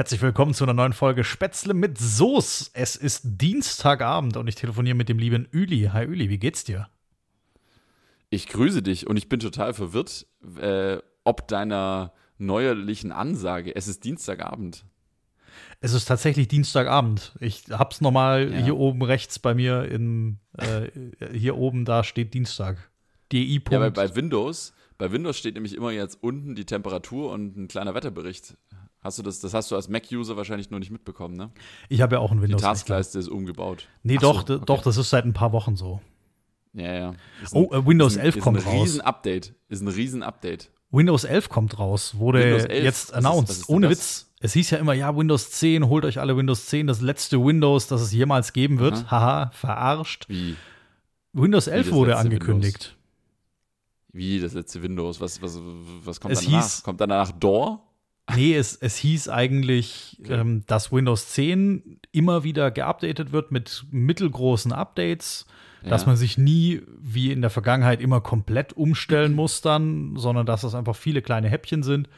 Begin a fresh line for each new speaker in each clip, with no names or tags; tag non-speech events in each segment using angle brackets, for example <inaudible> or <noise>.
Herzlich willkommen zu einer neuen Folge Spätzle mit Soße. Es ist Dienstagabend und ich telefoniere mit dem lieben Üli. Hi Üli, wie geht's dir?
Ich grüße dich und ich bin total verwirrt, äh, ob deiner neuerlichen Ansage. Es ist Dienstagabend.
Es ist tatsächlich Dienstagabend. Ich hab's nochmal ja. hier oben rechts bei mir in äh, hier oben, da steht Dienstag.
DI. Ja, bei, bei Windows, bei Windows steht nämlich immer jetzt unten die Temperatur und ein kleiner Wetterbericht. Hast du das, das hast du als Mac-User wahrscheinlich noch nicht mitbekommen, ne?
Ich habe ja auch ein Windows.
Die Taskleiste ist umgebaut.
Nee, Ach doch, so, okay. doch, das ist seit ein paar Wochen so.
Ja, ja.
Ist oh, äh, Windows 11
ist
kommt
raus. Ist ein Riesen-Update. Ist ein Riesen-Update.
Windows 11 kommt raus, wurde jetzt announced. Ist, ist Ohne das? Witz. Es hieß ja immer, ja, Windows 10, holt euch alle Windows 10, das letzte Windows, das es jemals geben wird. Aha. Haha, verarscht.
Wie?
Windows 11 Wie wurde angekündigt.
Windows? Wie das letzte Windows? Was, was, was kommt es danach? Hieß, kommt danach Door?
Nee, es, es hieß eigentlich, okay. ähm, dass Windows 10 immer wieder geupdatet wird mit mittelgroßen Updates, ja. dass man sich nie wie in der Vergangenheit immer komplett umstellen muss dann, sondern dass das einfach viele kleine Häppchen sind.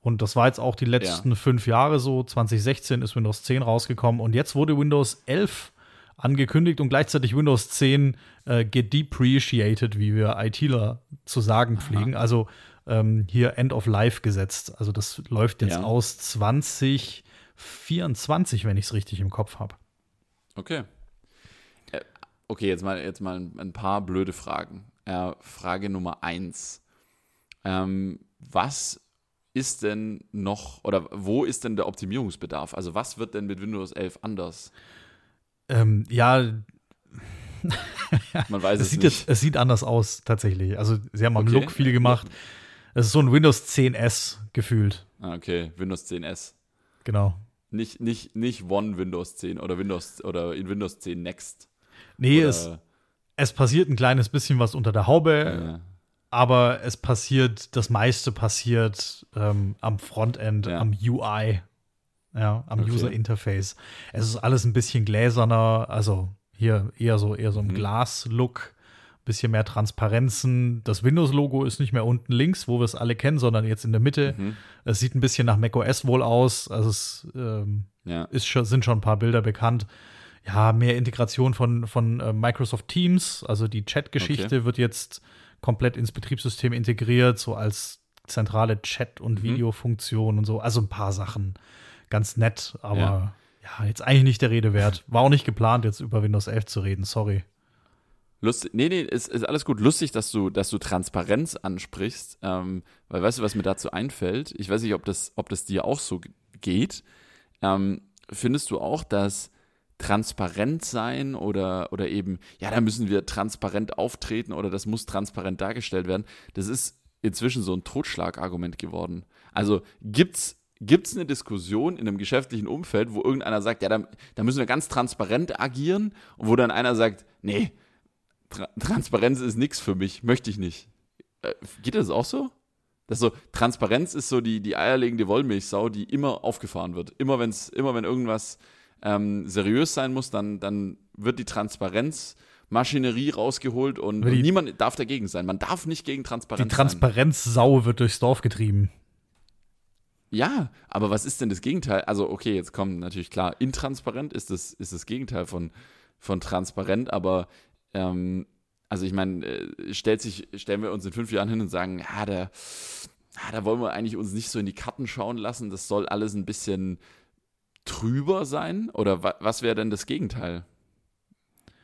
Und das war jetzt auch die letzten ja. fünf Jahre so. 2016 ist Windows 10 rausgekommen und jetzt wurde Windows 11 angekündigt und gleichzeitig Windows 10 äh, gedepreciated, wie wir ITler zu sagen pflegen. Aha. Also ähm, hier End of Life gesetzt. Also das läuft jetzt ja. aus 2024, wenn ich es richtig im Kopf habe.
Okay. Äh, okay, jetzt mal, jetzt mal ein, paar blöde Fragen. Äh, Frage Nummer eins. Ähm, was ist denn noch oder wo ist denn der Optimierungsbedarf? Also was wird denn mit Windows 11 anders?
Ähm, ja,
man weiß <laughs> es,
es sieht
nicht.
Jetzt, es sieht anders aus tatsächlich. Also sie haben am okay. Look viel gemacht. Es ist so ein Windows 10S gefühlt.
Ah, okay, Windows 10S.
Genau.
Nicht, nicht, nicht One Windows 10 oder Windows oder in Windows 10 Next.
Nee, es, es passiert ein kleines bisschen was unter der Haube, ja. aber es passiert, das meiste passiert ähm, am Frontend, ja. am UI, ja, am okay. User Interface. Es ist alles ein bisschen gläserner, also hier eher so, eher so ein mhm. Glas-Look bisschen mehr Transparenzen. Das Windows-Logo ist nicht mehr unten links, wo wir es alle kennen, sondern jetzt in der Mitte. Mhm. Es sieht ein bisschen nach macOS wohl aus. Also es ähm, ja. ist schon, sind schon ein paar Bilder bekannt. Ja, mehr Integration von, von äh, Microsoft Teams. Also die Chat-Geschichte okay. wird jetzt komplett ins Betriebssystem integriert, so als zentrale Chat- und mhm. Videofunktion und so. Also ein paar Sachen. Ganz nett, aber ja. ja, jetzt eigentlich nicht der Rede wert. War auch nicht geplant, jetzt über Windows 11 zu reden, sorry.
Lustig, nee, nee, ist, ist alles gut. Lustig, dass du, dass du Transparenz ansprichst, ähm, weil weißt du, was mir dazu einfällt? Ich weiß nicht, ob das, ob das dir auch so geht. Ähm, findest du auch, dass transparent sein oder, oder eben, ja, da müssen wir transparent auftreten oder das muss transparent dargestellt werden, das ist inzwischen so ein Totschlagargument geworden. Also gibt's Gibt es eine Diskussion in einem geschäftlichen Umfeld, wo irgendeiner sagt, ja, da, da müssen wir ganz transparent agieren und wo dann einer sagt, nee, Tra Transparenz ist nichts für mich, möchte ich nicht. Äh, geht das auch so? Das so, Transparenz ist so die, die eierlegende Wollmilchsau, die immer aufgefahren wird. Immer, wenn's, immer wenn irgendwas ähm, seriös sein muss, dann, dann wird die Transparenzmaschinerie rausgeholt und, die, und, niemand darf dagegen sein. Man darf nicht gegen Transparenz
Die Transparenzsau wird durchs Dorf getrieben.
Ja, aber was ist denn das Gegenteil? Also, okay, jetzt kommt natürlich klar, intransparent ist das, ist das Gegenteil von, von transparent, aber ähm, also ich meine, äh, stellt sich, stellen wir uns in fünf Jahren hin und sagen, ja, da, da wollen wir eigentlich uns nicht so in die Karten schauen lassen. Das soll alles ein bisschen trüber sein? Oder wa was wäre denn das Gegenteil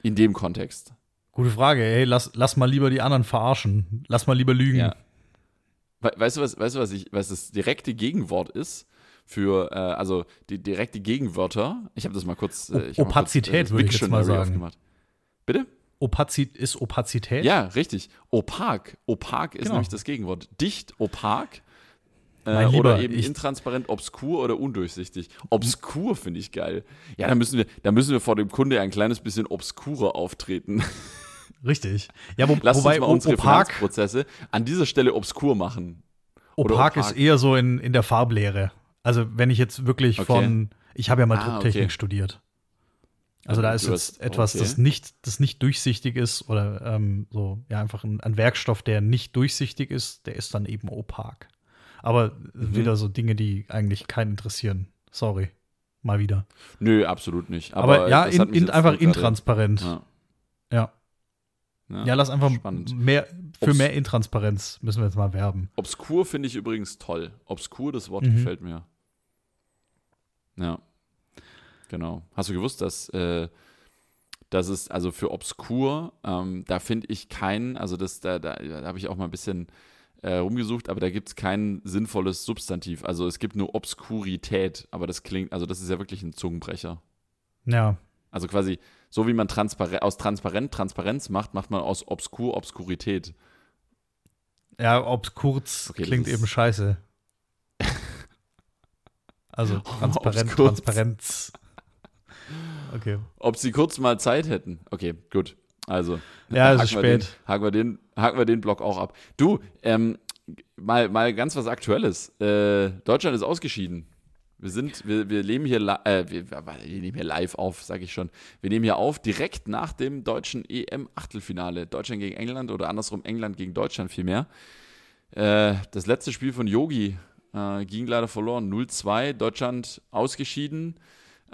in dem Kontext?
Gute Frage, ey, lass, lass mal lieber die anderen verarschen. Lass mal lieber lügen. Ja.
weißt du, was, weißt du, was, ich, was das direkte Gegenwort ist? Für, äh, also die direkte Gegenwörter. Ich habe das mal kurz.
Äh, Opazität, kurz, äh, würde ich jetzt mal sagen. Aufgemacht.
Bitte?
Opazit ist Opazität?
Ja, richtig. Opak. Opak ist genau. nämlich das Gegenwort. Dicht, opak. Äh, Lieber, oder eben intransparent, obskur oder undurchsichtig. Obskur finde ich geil. Ja, da müssen wir, da müssen wir vor dem Kunde ein kleines bisschen obskurer auftreten. <laughs>
Richtig. Ja, wo,
Lass
wobei
uns mal unsere opak, Finanzprozesse an dieser Stelle obskur machen.
Opak, opak, ist eher so in, in der Farblehre. Also wenn ich jetzt wirklich okay. von, ich habe ja mal ah, Drucktechnik okay. studiert. Also da ist jetzt etwas, okay. das nicht, das nicht durchsichtig ist oder ähm, so, ja, einfach ein, ein, Werkstoff, der nicht durchsichtig ist, der ist dann eben opak. Aber mhm. wieder so Dinge, die eigentlich keinen interessieren. Sorry. Mal wieder.
Nö, absolut nicht.
Aber, Aber ja, in, in, einfach intransparent. Ja. ja. Ja, ja, lass einfach spannend. mehr für Obs mehr Intransparenz müssen wir jetzt mal werben.
Obskur finde ich übrigens toll. Obskur, das Wort mhm. gefällt mir. Ja. Genau. Hast du gewusst, dass, äh, dass es, also für obskur, ähm, da finde ich keinen, also das, da, da, da habe ich auch mal ein bisschen äh, rumgesucht, aber da gibt es kein sinnvolles Substantiv. Also es gibt nur Obskurität, aber das klingt, also das ist ja wirklich ein Zungenbrecher.
Ja.
Also quasi, so wie man Transpar aus Transparent Transparenz macht, macht man aus Obskur Obskurität.
Ja, Obskurz okay, klingt eben scheiße. <laughs> also <laughs> transparent, Transparenz.
Okay. Ob sie kurz mal Zeit hätten. Okay, gut. Also.
Ja, es ist spät.
Den, haken, wir den, haken wir den Block auch ab. Du, ähm, mal, mal ganz was Aktuelles. Äh, Deutschland ist ausgeschieden. Wir sind, wir, wir leben hier, äh, wir, wir, nehmen hier live auf, sage ich schon. Wir nehmen hier auf direkt nach dem deutschen EM-Achtelfinale. Deutschland gegen England oder andersrum England gegen Deutschland vielmehr. Äh, das letzte Spiel von Yogi äh, ging leider verloren. 0-2, Deutschland ausgeschieden.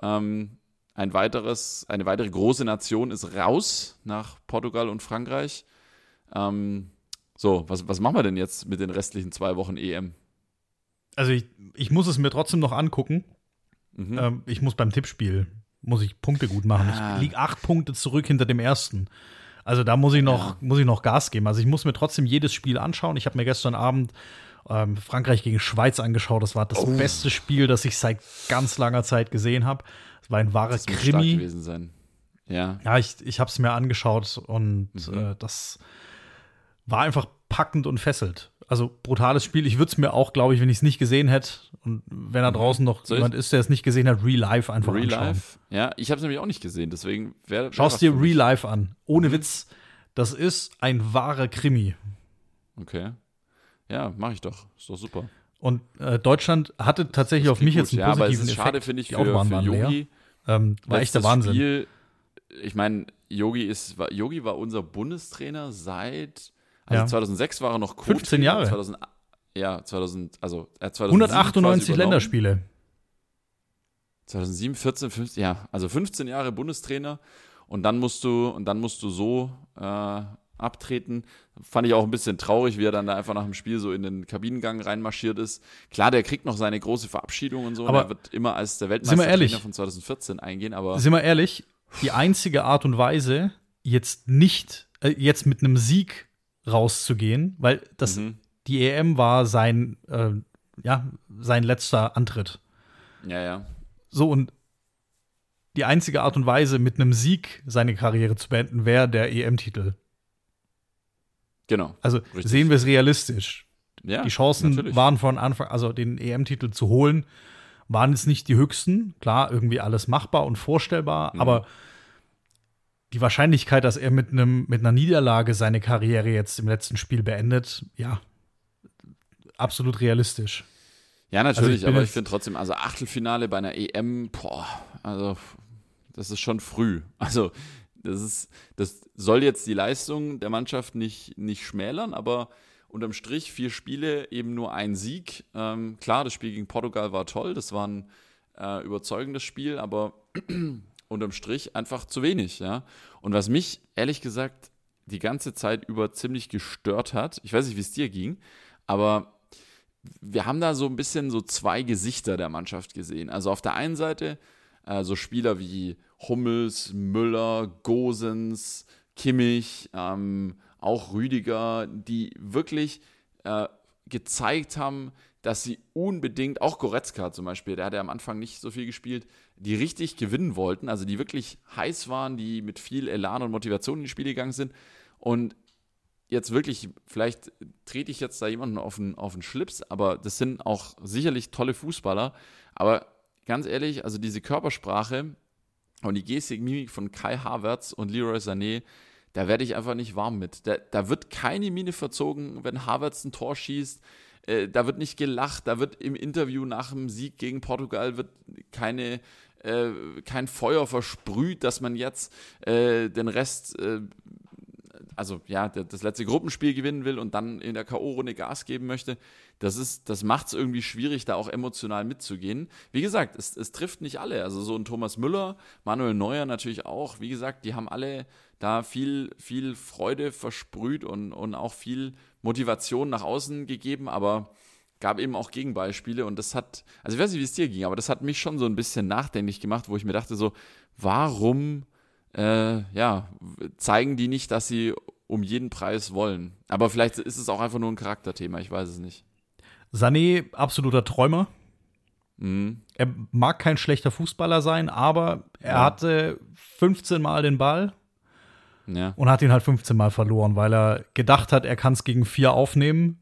Ähm, ein weiteres, eine weitere große Nation ist raus nach Portugal und Frankreich. Ähm, so, was, was machen wir denn jetzt mit den restlichen zwei Wochen EM?
also ich, ich muss es mir trotzdem noch angucken. Mhm. Ähm, ich muss beim Tippspiel, muss ich Punkte gut machen. Ah. Ich liege acht Punkte zurück hinter dem ersten. Also da muss ich noch, ja. muss ich noch Gas geben. Also ich muss mir trotzdem jedes Spiel anschauen. Ich habe mir gestern Abend ähm, Frankreich gegen Schweiz angeschaut. Das war das oh. beste Spiel, das ich seit ganz langer Zeit gesehen habe. War ein wahrer das Krimi.
gewesen sein. Ja.
Ja, ich, ich habe es mir angeschaut und mhm. äh, das war einfach packend und fesselt also brutales Spiel. Ich würde es mir auch, glaube ich, wenn ich es nicht gesehen hätte und wenn da mhm. draußen noch Soll jemand ist, der es nicht gesehen hat, Real Life einfach Real anschauen. Life?
Ja, ich habe es nämlich auch nicht gesehen, deswegen wäre.
Schau es dir Real Life an. Ohne mhm. Witz, das ist ein wahrer Krimi.
Okay. Ja, mache ich doch. Ist doch super.
Und äh, Deutschland hatte tatsächlich auf mich gut. jetzt einen
ja, positiven aber es ist Effekt. schade, finde ich, für, für Yogi.
Ähm, war echt der Wahnsinn. Spiel,
ich meine, Yogi ist, Yogi war unser Bundestrainer seit also ja. 2006 war er noch
Co 15 Jahre.
2000, ja, 2000, also
er 198 Länderspiele.
2007, 14, 15, ja, also 15 Jahre Bundestrainer und dann musst du und dann musst du so äh, abtreten. Fand ich auch ein bisschen traurig, wie er dann da einfach nach dem Spiel so in den Kabinengang reinmarschiert ist. Klar, der kriegt noch seine große Verabschiedung und so.
Aber
und er wird immer als der Weltmeister von 2014 eingehen. Aber
sind wir ehrlich, die einzige Art und Weise, jetzt nicht, äh, jetzt mit einem Sieg rauszugehen, weil das mhm. die EM war sein äh, ja sein letzter Antritt.
Ja, ja.
So und die einzige Art und Weise, mit einem Sieg seine Karriere zu beenden, wäre der EM-Titel.
Genau.
Also richtig. sehen wir es realistisch. Ja, die Chancen natürlich. waren von Anfang, also den EM-Titel zu holen, waren jetzt nicht die höchsten. Klar, irgendwie alles machbar und vorstellbar, mhm. aber die Wahrscheinlichkeit, dass er mit einem mit einer Niederlage seine Karriere jetzt im letzten Spiel beendet, ja, absolut realistisch.
Ja, natürlich, also ich aber ich finde trotzdem, also Achtelfinale bei einer EM, boah, also das ist schon früh. Also das ist, das soll jetzt die Leistung der Mannschaft nicht, nicht schmälern, aber unterm Strich vier Spiele, eben nur ein Sieg. Ähm, klar, das Spiel gegen Portugal war toll, das war ein äh, überzeugendes Spiel, aber <clears throat> unterm Strich einfach zu wenig, ja. Und was mich ehrlich gesagt die ganze Zeit über ziemlich gestört hat, ich weiß nicht, wie es dir ging, aber wir haben da so ein bisschen so zwei Gesichter der Mannschaft gesehen. Also auf der einen Seite äh, so Spieler wie Hummels, Müller, Gosens, Kimmich, ähm, auch Rüdiger, die wirklich äh, gezeigt haben, dass sie unbedingt, auch Goretzka zum Beispiel, der hat ja am Anfang nicht so viel gespielt, die richtig gewinnen wollten, also die wirklich heiß waren, die mit viel Elan und Motivation in die Spiele gegangen sind. Und jetzt wirklich, vielleicht trete ich jetzt da jemanden auf den, auf den Schlips, aber das sind auch sicherlich tolle Fußballer. Aber ganz ehrlich, also diese Körpersprache und die Gestik, Mimik von Kai Havertz und Leroy Sané, da werde ich einfach nicht warm mit. Da, da wird keine Miene verzogen, wenn Havertz ein Tor schießt äh, da wird nicht gelacht, da wird im Interview nach dem Sieg gegen Portugal wird keine äh, kein Feuer versprüht, dass man jetzt äh, den Rest äh, also ja, das letzte Gruppenspiel gewinnen will und dann in der K.O.-Runde Gas geben möchte, das das macht es irgendwie schwierig, da auch emotional mitzugehen. Wie gesagt, es, es trifft nicht alle. Also so ein Thomas Müller, Manuel Neuer natürlich auch. Wie gesagt, die haben alle da viel, viel Freude versprüht und, und auch viel Motivation nach außen gegeben, aber gab eben auch Gegenbeispiele und das hat, also ich weiß nicht, wie es dir ging, aber das hat mich schon so ein bisschen nachdenklich gemacht, wo ich mir dachte so, warum, äh, ja, zeigen die nicht, dass sie um jeden Preis wollen? Aber vielleicht ist es auch einfach nur ein Charakterthema, ich weiß es nicht.
Sané, absoluter Träumer. Mhm. Er mag kein schlechter Fußballer sein, aber er ja. hatte 15 Mal den Ball ja. und hat ihn halt 15 Mal verloren, weil er gedacht hat, er kann es gegen vier aufnehmen,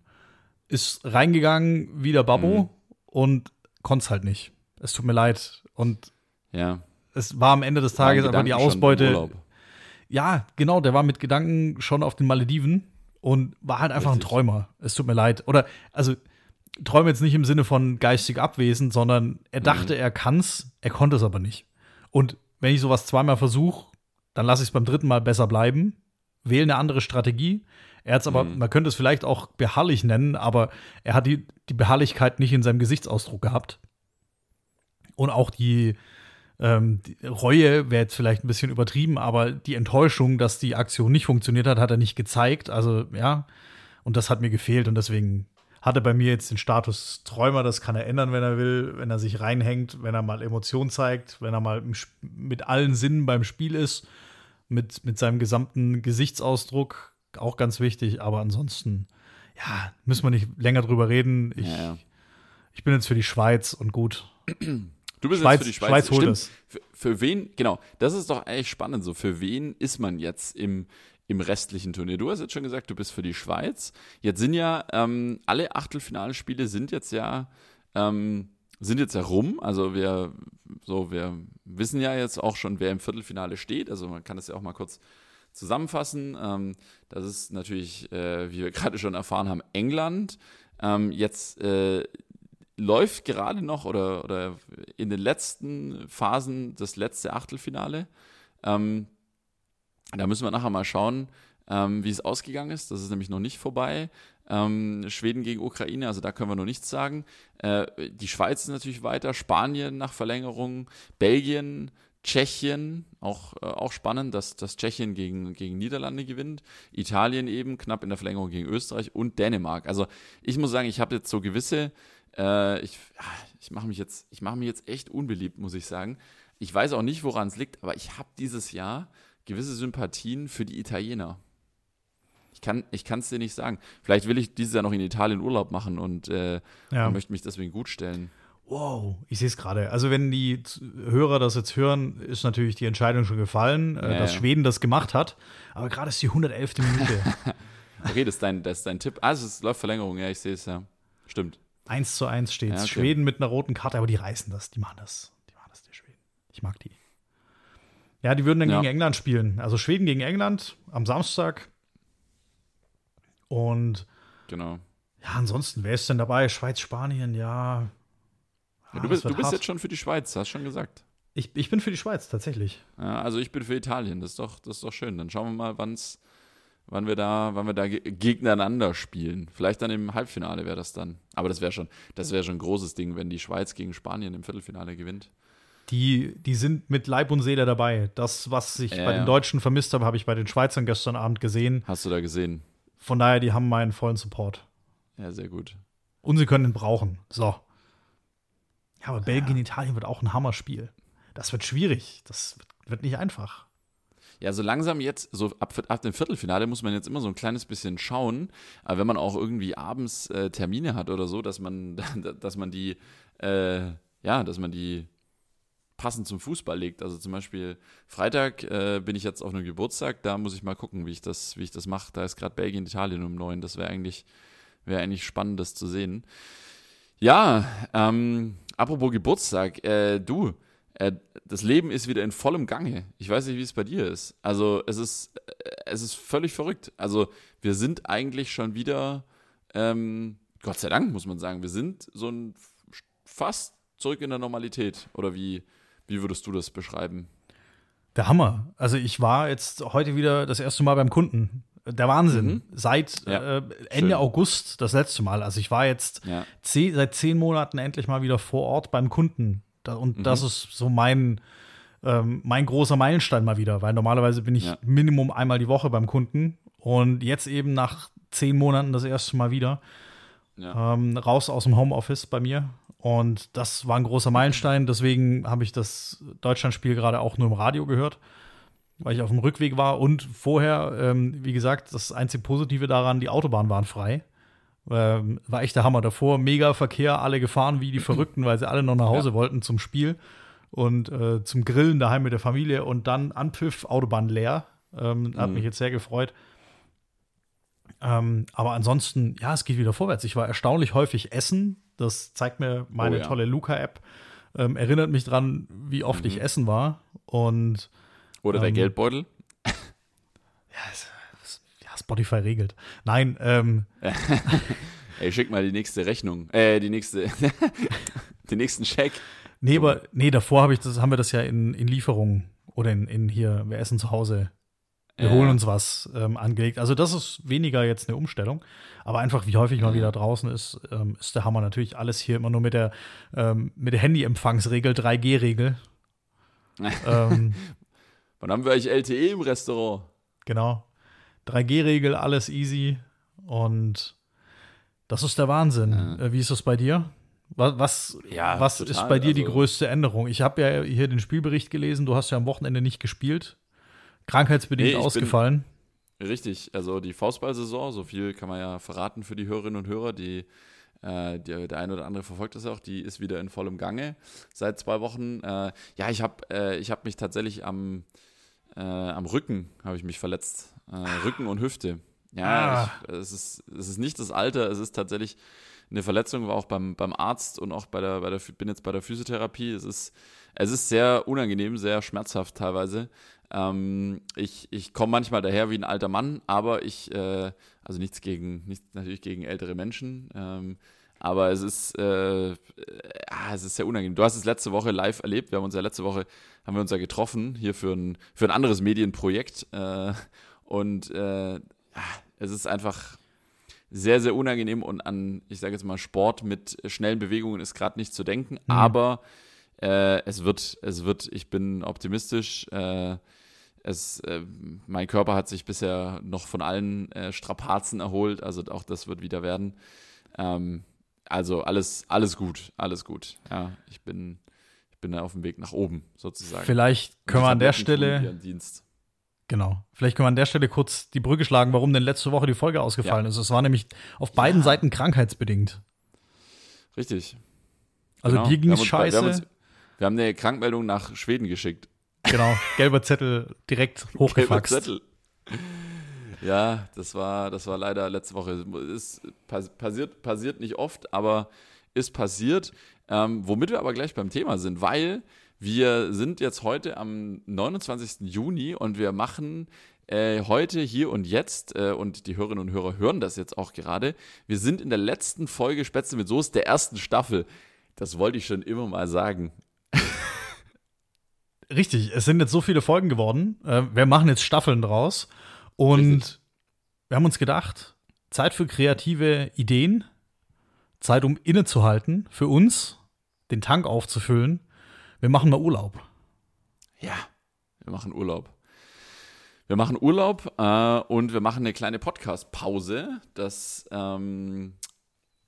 ist reingegangen wie der Babbo mhm. und konnte es halt nicht. Es tut mir leid. Und
ja.
Es war am Ende des Tages einfach die Ausbeute. Ja, genau, der war mit Gedanken schon auf den Malediven und war halt einfach Richtig. ein Träumer. Es tut mir leid. Oder, also, Träume jetzt nicht im Sinne von geistig abwesend, sondern er mhm. dachte, mhm. er kann's, er konnte es aber nicht. Und wenn ich sowas zweimal versuche, dann lasse ich es beim dritten Mal besser bleiben, wähle eine andere Strategie. Er hat es aber, mhm. man könnte es vielleicht auch beharrlich nennen, aber er hat die, die Beharrlichkeit nicht in seinem Gesichtsausdruck gehabt. Und auch die, ähm, Reue wäre jetzt vielleicht ein bisschen übertrieben, aber die Enttäuschung, dass die Aktion nicht funktioniert hat, hat er nicht gezeigt. Also, ja, und das hat mir gefehlt und deswegen hatte bei mir jetzt den Status Träumer, das kann er ändern, wenn er will, wenn er sich reinhängt, wenn er mal Emotionen zeigt, wenn er mal mit allen Sinnen beim Spiel ist mit, mit seinem gesamten Gesichtsausdruck, auch ganz wichtig, aber ansonsten, ja, müssen wir nicht länger drüber reden. Ich, ja, ja. ich bin jetzt für die Schweiz und gut. <clears throat>
Du bist Schweiz, jetzt für die Schweiz. Schweiz holt es. Für, für, wen, genau, das ist doch eigentlich spannend so. Für wen ist man jetzt im, im restlichen Turnier? Du hast jetzt schon gesagt, du bist für die Schweiz. Jetzt sind ja ähm, alle Achtelfinalspiele sind jetzt ja ähm, sind jetzt ja rum. Also wir, so, wir wissen ja jetzt auch schon, wer im Viertelfinale steht. Also man kann das ja auch mal kurz zusammenfassen. Ähm, das ist natürlich, äh, wie wir <laughs> gerade schon erfahren haben, England. Ähm, jetzt äh, läuft gerade noch oder, oder in den letzten Phasen das letzte Achtelfinale. Ähm, da müssen wir nachher mal schauen, ähm, wie es ausgegangen ist. Das ist nämlich noch nicht vorbei. Ähm, Schweden gegen Ukraine, also da können wir noch nichts sagen. Äh, die Schweiz ist natürlich weiter, Spanien nach Verlängerung, Belgien, Tschechien, auch, äh, auch spannend, dass, dass Tschechien gegen, gegen Niederlande gewinnt, Italien eben knapp in der Verlängerung gegen Österreich und Dänemark. Also ich muss sagen, ich habe jetzt so gewisse, äh, ich, ich mache mich, jetzt, ich mach mich jetzt echt unbeliebt, muss ich sagen. Ich weiß auch nicht, woran es liegt, aber ich habe dieses Jahr gewisse Sympathien für die Italiener kann ich es dir nicht sagen. Vielleicht will ich dieses Jahr noch in Italien Urlaub machen und, äh, ja. und möchte mich deswegen gut stellen.
Wow, ich sehe es gerade. Also wenn die Hörer das jetzt hören, ist natürlich die Entscheidung schon gefallen, äh, ja, dass ja. Schweden das gemacht hat. Aber gerade ist die 111. Minute. <laughs>
okay, das ist, dein, das ist dein Tipp. Also es läuft Verlängerung, ja, ich sehe es ja. Stimmt.
1 zu 1 steht ja, okay. Schweden mit einer roten Karte, aber die reißen das, die machen das. Die machen das, die Schweden. Ich mag die. Ja, die würden dann gegen England spielen. Also Schweden gegen England am Samstag. Und
genau.
Ja, ansonsten, wer ist denn dabei? Schweiz, Spanien, ja.
ja du bist, du bist jetzt schon für die Schweiz, hast schon gesagt.
Ich, ich bin für die Schweiz, tatsächlich.
Ja, also ich bin für Italien, das ist doch, das ist doch schön. Dann schauen wir mal, wann's, wann wir da, wann wir da gegeneinander spielen. Vielleicht dann im Halbfinale wäre das dann. Aber das wäre schon, das wäre schon ein großes Ding, wenn die Schweiz gegen Spanien im Viertelfinale gewinnt.
Die, die sind mit Leib und Seele dabei. Das, was ich äh, bei den Deutschen vermisst habe, habe ich bei den Schweizern gestern Abend gesehen.
Hast du da gesehen?
Von daher, die haben meinen vollen Support.
Ja, sehr gut.
Und sie können ihn brauchen. So. Ja, aber ja. Belgien, Italien wird auch ein Hammerspiel. Das wird schwierig. Das wird nicht einfach.
Ja, so langsam jetzt, so ab, ab dem Viertelfinale muss man jetzt immer so ein kleines bisschen schauen, aber wenn man auch irgendwie abends äh, Termine hat oder so, dass man, <laughs> dass man die, äh, ja, dass man die passend zum Fußball legt. Also zum Beispiel Freitag äh, bin ich jetzt auf einem Geburtstag, da muss ich mal gucken, wie ich das, wie ich das mache. Da ist gerade Belgien, Italien um neun. Das wäre eigentlich, wäre eigentlich spannend, das zu sehen. Ja, ähm, apropos Geburtstag, äh, du, das Leben ist wieder in vollem Gange. Ich weiß nicht, wie es bei dir ist. Also es ist, äh, es ist völlig verrückt. Also wir sind eigentlich schon wieder, ähm, Gott sei Dank muss man sagen, wir sind so ein fast zurück in der Normalität. Oder wie, wie würdest du das beschreiben?
Der Hammer. Also ich war jetzt heute wieder das erste Mal beim Kunden. der Wahnsinn. Mhm. Seit ja. äh, Ende Schön. August das letzte Mal. Also ich war jetzt ja. zehn, seit zehn Monaten endlich mal wieder vor Ort beim Kunden. Und mhm. das ist so mein, ähm, mein großer Meilenstein mal wieder, weil normalerweise bin ich ja. Minimum einmal die Woche beim Kunden und jetzt eben nach zehn Monaten das erste Mal wieder. Ähm, raus aus dem Homeoffice bei mir. Und das war ein großer Meilenstein. Deswegen habe ich das Deutschlandspiel gerade auch nur im Radio gehört weil ich auf dem Rückweg war und vorher, ähm, wie gesagt, das einzige Positive daran, die Autobahnen waren frei. Ähm, war echt der Hammer davor. Mega Verkehr, alle gefahren wie die <clears throat> Verrückten, weil sie alle noch nach Hause ja. wollten zum Spiel und äh, zum Grillen daheim mit der Familie und dann Anpfiff, Autobahn leer. Ähm, hat mhm. mich jetzt sehr gefreut. Ähm, aber ansonsten, ja, es geht wieder vorwärts. Ich war erstaunlich häufig essen. Das zeigt mir meine oh, ja. tolle Luca-App. Ähm, erinnert mich dran, wie oft mhm. ich essen war. Und
oder der ähm, Geldbeutel?
Ja, Spotify regelt. Nein, ähm. <laughs>
Ey, schick mal die nächste Rechnung. Äh, die nächste. <laughs> den nächsten Scheck.
Nee, aber nee, davor hab ich das, haben wir das ja in, in Lieferungen oder in, in hier, wir essen zu Hause. Wir ja. holen uns was ähm, angelegt. Also, das ist weniger jetzt eine Umstellung. Aber einfach, wie häufig man wieder draußen ist, ähm, ist der Hammer natürlich alles hier immer nur mit der, ähm, mit der Handy-Empfangsregel, 3G-Regel. <laughs>
ähm, Wann haben wir eigentlich LTE im Restaurant?
Genau. 3G-Regel, alles easy. Und das ist der Wahnsinn. Ja. Äh, wie ist das bei dir? Was, was, ja, was ist bei dir also, die größte Änderung? Ich habe ja hier den Spielbericht gelesen. Du hast ja am Wochenende nicht gespielt. Krankheitsbedingt nee, ausgefallen.
richtig. Also die Faustball-Saison, so viel kann man ja verraten für die Hörerinnen und Hörer, die äh, die, der eine oder andere verfolgt das auch, die ist wieder in vollem Gange seit zwei Wochen. Äh, ja, ich habe äh, hab mich tatsächlich am, äh, am Rücken habe ich mich verletzt. Äh, Rücken und Hüfte. Ja, ah. ich, es, ist, es ist nicht das Alter, es ist tatsächlich eine Verletzung, war auch beim, beim Arzt und auch bei der, bei der, bin jetzt bei der Physiotherapie. Es ist, es ist sehr unangenehm, sehr schmerzhaft teilweise. Ähm, ich ich komme manchmal daher wie ein alter Mann, aber ich, äh, also nichts gegen, nichts natürlich gegen ältere Menschen, ähm, aber es ist, äh, äh, es ist sehr unangenehm. Du hast es letzte Woche live erlebt. Wir haben uns ja letzte Woche haben wir uns ja getroffen hier für ein, für ein anderes Medienprojekt. Äh, und äh, es ist einfach sehr, sehr unangenehm und an, ich sage jetzt mal, Sport mit schnellen Bewegungen ist gerade nicht zu denken. Mhm. Aber äh, es wird, es wird, ich bin optimistisch. Äh, es, äh, mein Körper hat sich bisher noch von allen äh, Strapazen erholt, also auch das wird wieder werden. Ähm, also alles, alles gut, alles gut. Ja, ich bin, ich bin auf dem Weg nach oben sozusagen.
Vielleicht können wir an der Stelle. Genau. Vielleicht können wir an der Stelle kurz die Brücke schlagen, warum denn letzte Woche die Folge ausgefallen ja. ist. Es war nämlich auf beiden ja. Seiten krankheitsbedingt.
Richtig.
Also genau. dir ging es scheiße.
Wir haben, uns, wir haben eine Krankmeldung nach Schweden geschickt.
Genau, gelber Zettel direkt <laughs> hochgefaxt. Gelber Zettel.
Ja, das war, das war leider letzte Woche. Ist passiert, passiert nicht oft, aber ist passiert. Ähm, womit wir aber gleich beim Thema sind, weil wir sind jetzt heute am 29. Juni und wir machen äh, heute, hier und jetzt, äh, und die Hörerinnen und Hörer hören das jetzt auch gerade, wir sind in der letzten Folge Spätzle mit Soße der ersten Staffel. Das wollte ich schon immer mal sagen. <laughs>
Richtig, es sind jetzt so viele Folgen geworden. Äh, wir machen jetzt Staffeln draus. Und Richtig. wir haben uns gedacht, Zeit für kreative Ideen, Zeit, um innezuhalten, für uns, den Tank aufzufüllen. Wir machen mal Urlaub.
Ja, wir machen Urlaub. Wir machen Urlaub äh, und wir machen eine kleine Podcast-Pause. Das, ähm,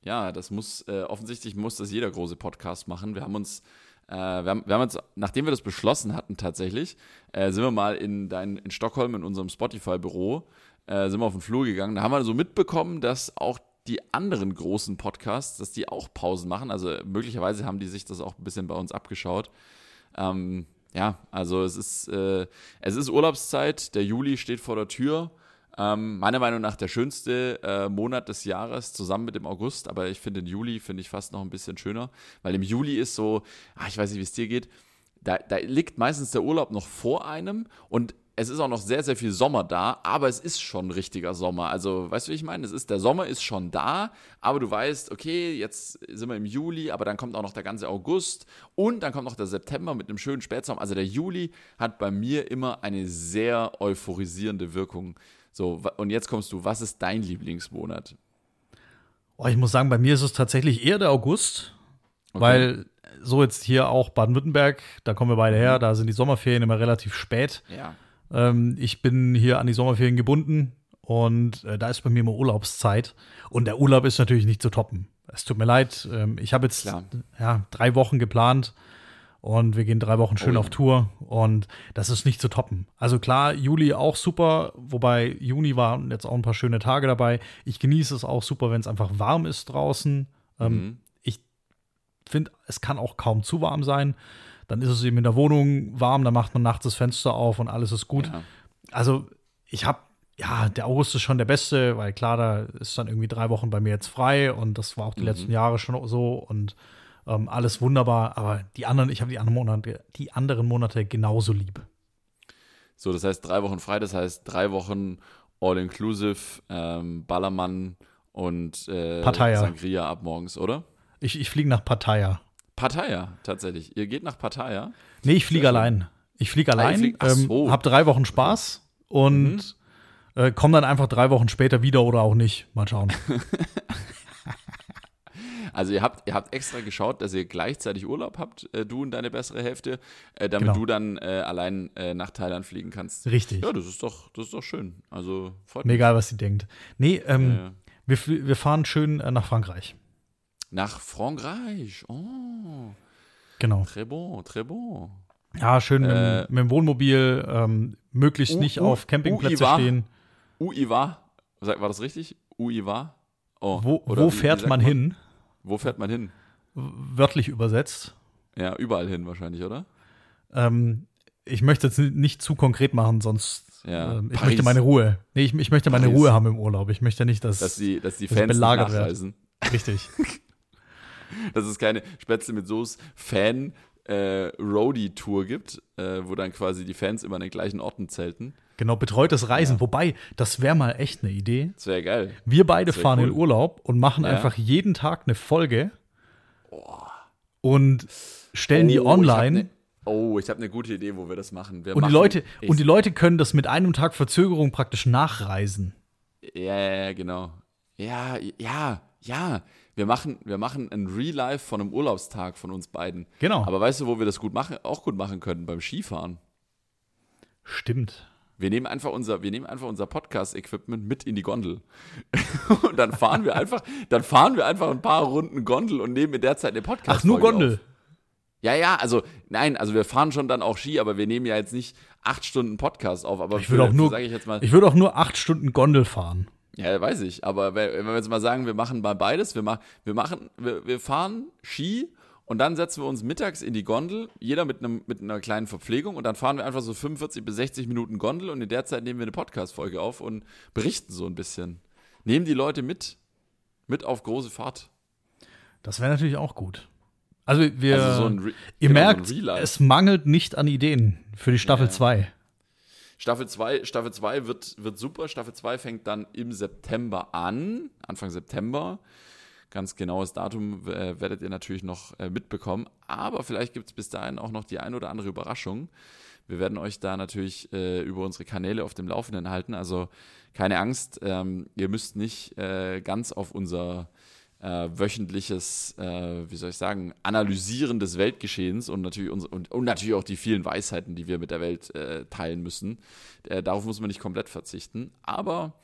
ja, das muss, äh, offensichtlich muss das jeder große Podcast machen. Wir haben uns äh, wir, haben, wir haben uns, nachdem wir das beschlossen hatten tatsächlich, äh, sind wir mal in, dein, in Stockholm in unserem Spotify-Büro, äh, sind wir auf den Flur gegangen. Da haben wir so mitbekommen, dass auch die anderen großen Podcasts, dass die auch Pausen machen. Also möglicherweise haben die sich das auch ein bisschen bei uns abgeschaut. Ähm, ja, also es ist, äh, es ist Urlaubszeit, der Juli steht vor der Tür. Ähm, meiner Meinung nach der schönste äh, Monat des Jahres zusammen mit dem August, aber ich finde den Juli finde ich fast noch ein bisschen schöner, weil im Juli ist so, ach, ich weiß nicht, wie es dir geht, da, da liegt meistens der Urlaub noch vor einem und es ist auch noch sehr, sehr viel Sommer da, aber es ist schon richtiger Sommer. Also, weißt du, wie ich meine? Es ist, der Sommer ist schon da, aber du weißt, okay, jetzt sind wir im Juli, aber dann kommt auch noch der ganze August und dann kommt noch der September mit einem schönen Spätsommer. Also der Juli hat bei mir immer eine sehr euphorisierende Wirkung So, und jetzt kommst du, was ist dein Lieblingsmonat?
Oh, ich muss sagen, bei mir ist es tatsächlich eher der August, okay. weil so jetzt hier auch Baden-Württemberg, da kommen wir beide her, mhm. da sind die Sommerferien immer relativ spät.
Ja.
Ähm, ich bin hier an die Sommerferien gebunden und äh, da ist bei mir immer Urlaubszeit. Und der Urlaub ist natürlich nicht zu toppen. Es tut mir leid, ähm, ich habe jetzt ja, drei Wochen geplant und wir gehen drei Wochen schön oh, ja. auf Tour und das ist nicht zu toppen. Also klar, Juli auch super, wobei Juni waren jetzt auch ein paar schöne Tage dabei. Ich genieße es auch super, wenn es einfach warm ist draußen. Ähm, mhm. ich finde, es kann auch kaum zu warm sein. Dann ist es eben in der Wohnung warm, dann macht man nachts das Fenster auf und alles ist gut. Ja. Also ich habe ja, der August ist schon der beste, weil klar, da ist dann irgendwie drei Wochen bei mir jetzt frei und das war auch die mhm. letzten Jahre schon so und ähm, alles wunderbar, aber die anderen, ich habe die anderen Monate, die anderen Monate genauso lieb.
So, das heißt drei Wochen frei, das heißt drei Wochen All-Inclusive, ähm, Ballermann und äh,
Pattaya.
Sangria ab morgens, oder?
Ich, ich fliege nach Pattaya.
Pattaya, tatsächlich. Ihr geht nach Pattaya?
Nee, ich fliege allein. Ich fliege allein, ah, flieg, ähm, so. hab drei Wochen Spaß und mhm. äh, komme dann einfach drei Wochen später wieder oder auch nicht. Mal schauen. <laughs>
Also ihr habt, ihr habt extra geschaut, dass ihr gleichzeitig Urlaub habt, äh, du und deine bessere Hälfte, äh, damit genau. du dann äh, allein äh, nach Thailand fliegen kannst.
Richtig.
Ja, das ist doch, das ist doch schön. Also
freut mich. egal, was sie denkt. Nee, ähm, ja, ja. Wir, wir fahren schön äh, nach Frankreich.
Nach Frankreich. Oh.
Genau.
Très bon, très bon.
Ja, schön mit, äh, mit dem Wohnmobil, ähm, möglichst nicht auf Campingplätze stehen.
UIWA, war das richtig? UIWA?
Oh, wo, wo fährt man, man hin?
Wo fährt man hin?
Wörtlich übersetzt.
Ja, überall hin wahrscheinlich, oder?
Ähm, ich möchte jetzt nicht zu konkret machen, sonst ja, ähm, ich möchte meine Ruhe. Nee, ich, ich möchte meine Paris. Ruhe haben im Urlaub. Ich möchte nicht, dass,
dass die, dass die Fans dass belagert nachreisen.
Wird. Richtig. <laughs>
dass es keine Spätzle mit Soße Fan äh, Roadie-Tour gibt, äh, wo dann quasi die Fans immer an den gleichen Orten zelten.
Genau, betreutes Reisen. Ja. Wobei, das wäre mal echt eine Idee.
Das wäre geil.
Wir beide fahren cool. in Urlaub und machen ja. einfach jeden Tag eine Folge oh. und stellen oh, die online.
Ich ne, oh, ich habe eine gute Idee, wo wir das machen. Wir
und,
machen
die Leute, und die Leute können das mit einem Tag Verzögerung praktisch nachreisen.
Ja, ja, genau. Ja, ja, ja. Wir machen, wir machen ein Real-Life von einem Urlaubstag von uns beiden.
Genau.
Aber weißt du, wo wir das gut machen, auch gut machen können? Beim Skifahren.
Stimmt.
Wir nehmen einfach unser, wir nehmen einfach unser Podcast-Equipment mit in die Gondel. <laughs> und dann fahren wir einfach, dann fahren wir einfach ein paar Runden Gondel und nehmen in der Zeit eine podcast
Ach, nur Gondel. Auf.
Ja, ja, also nein, also wir fahren schon dann auch Ski, aber wir nehmen ja jetzt nicht acht Stunden Podcast auf. Aber
ich würde auch nur, ich jetzt mal, ich würde auch nur acht Stunden Gondel fahren.
Ja, weiß ich. Aber wenn wir jetzt mal sagen, wir machen mal beides, wir, mach, wir machen, wir, wir fahren Ski und dann setzen wir uns mittags in die Gondel, jeder mit, einem, mit einer kleinen Verpflegung. Und dann fahren wir einfach so 45 bis 60 Minuten Gondel. Und in der Zeit nehmen wir eine Podcast-Folge auf und berichten so ein bisschen. Nehmen die Leute mit, mit auf große Fahrt.
Das wäre natürlich auch gut. Also, wir, also so ihr genau merkt, so es mangelt nicht an Ideen für die Staffel 2. Ja.
Staffel 2 Staffel zwei wird, wird super. Staffel 2 fängt dann im September an, Anfang September. Ganz genaues Datum äh, werdet ihr natürlich noch äh, mitbekommen. Aber vielleicht gibt es bis dahin auch noch die ein oder andere Überraschung. Wir werden euch da natürlich äh, über unsere Kanäle auf dem Laufenden halten. Also keine Angst, ähm, ihr müsst nicht äh, ganz auf unser äh, wöchentliches, äh, wie soll ich sagen, Analysieren des Weltgeschehens und natürlich, uns, und, und, natürlich auch die vielen Weisheiten, die wir mit der Welt teilen müssen. darauf muss man nicht komplett verzichten. Aber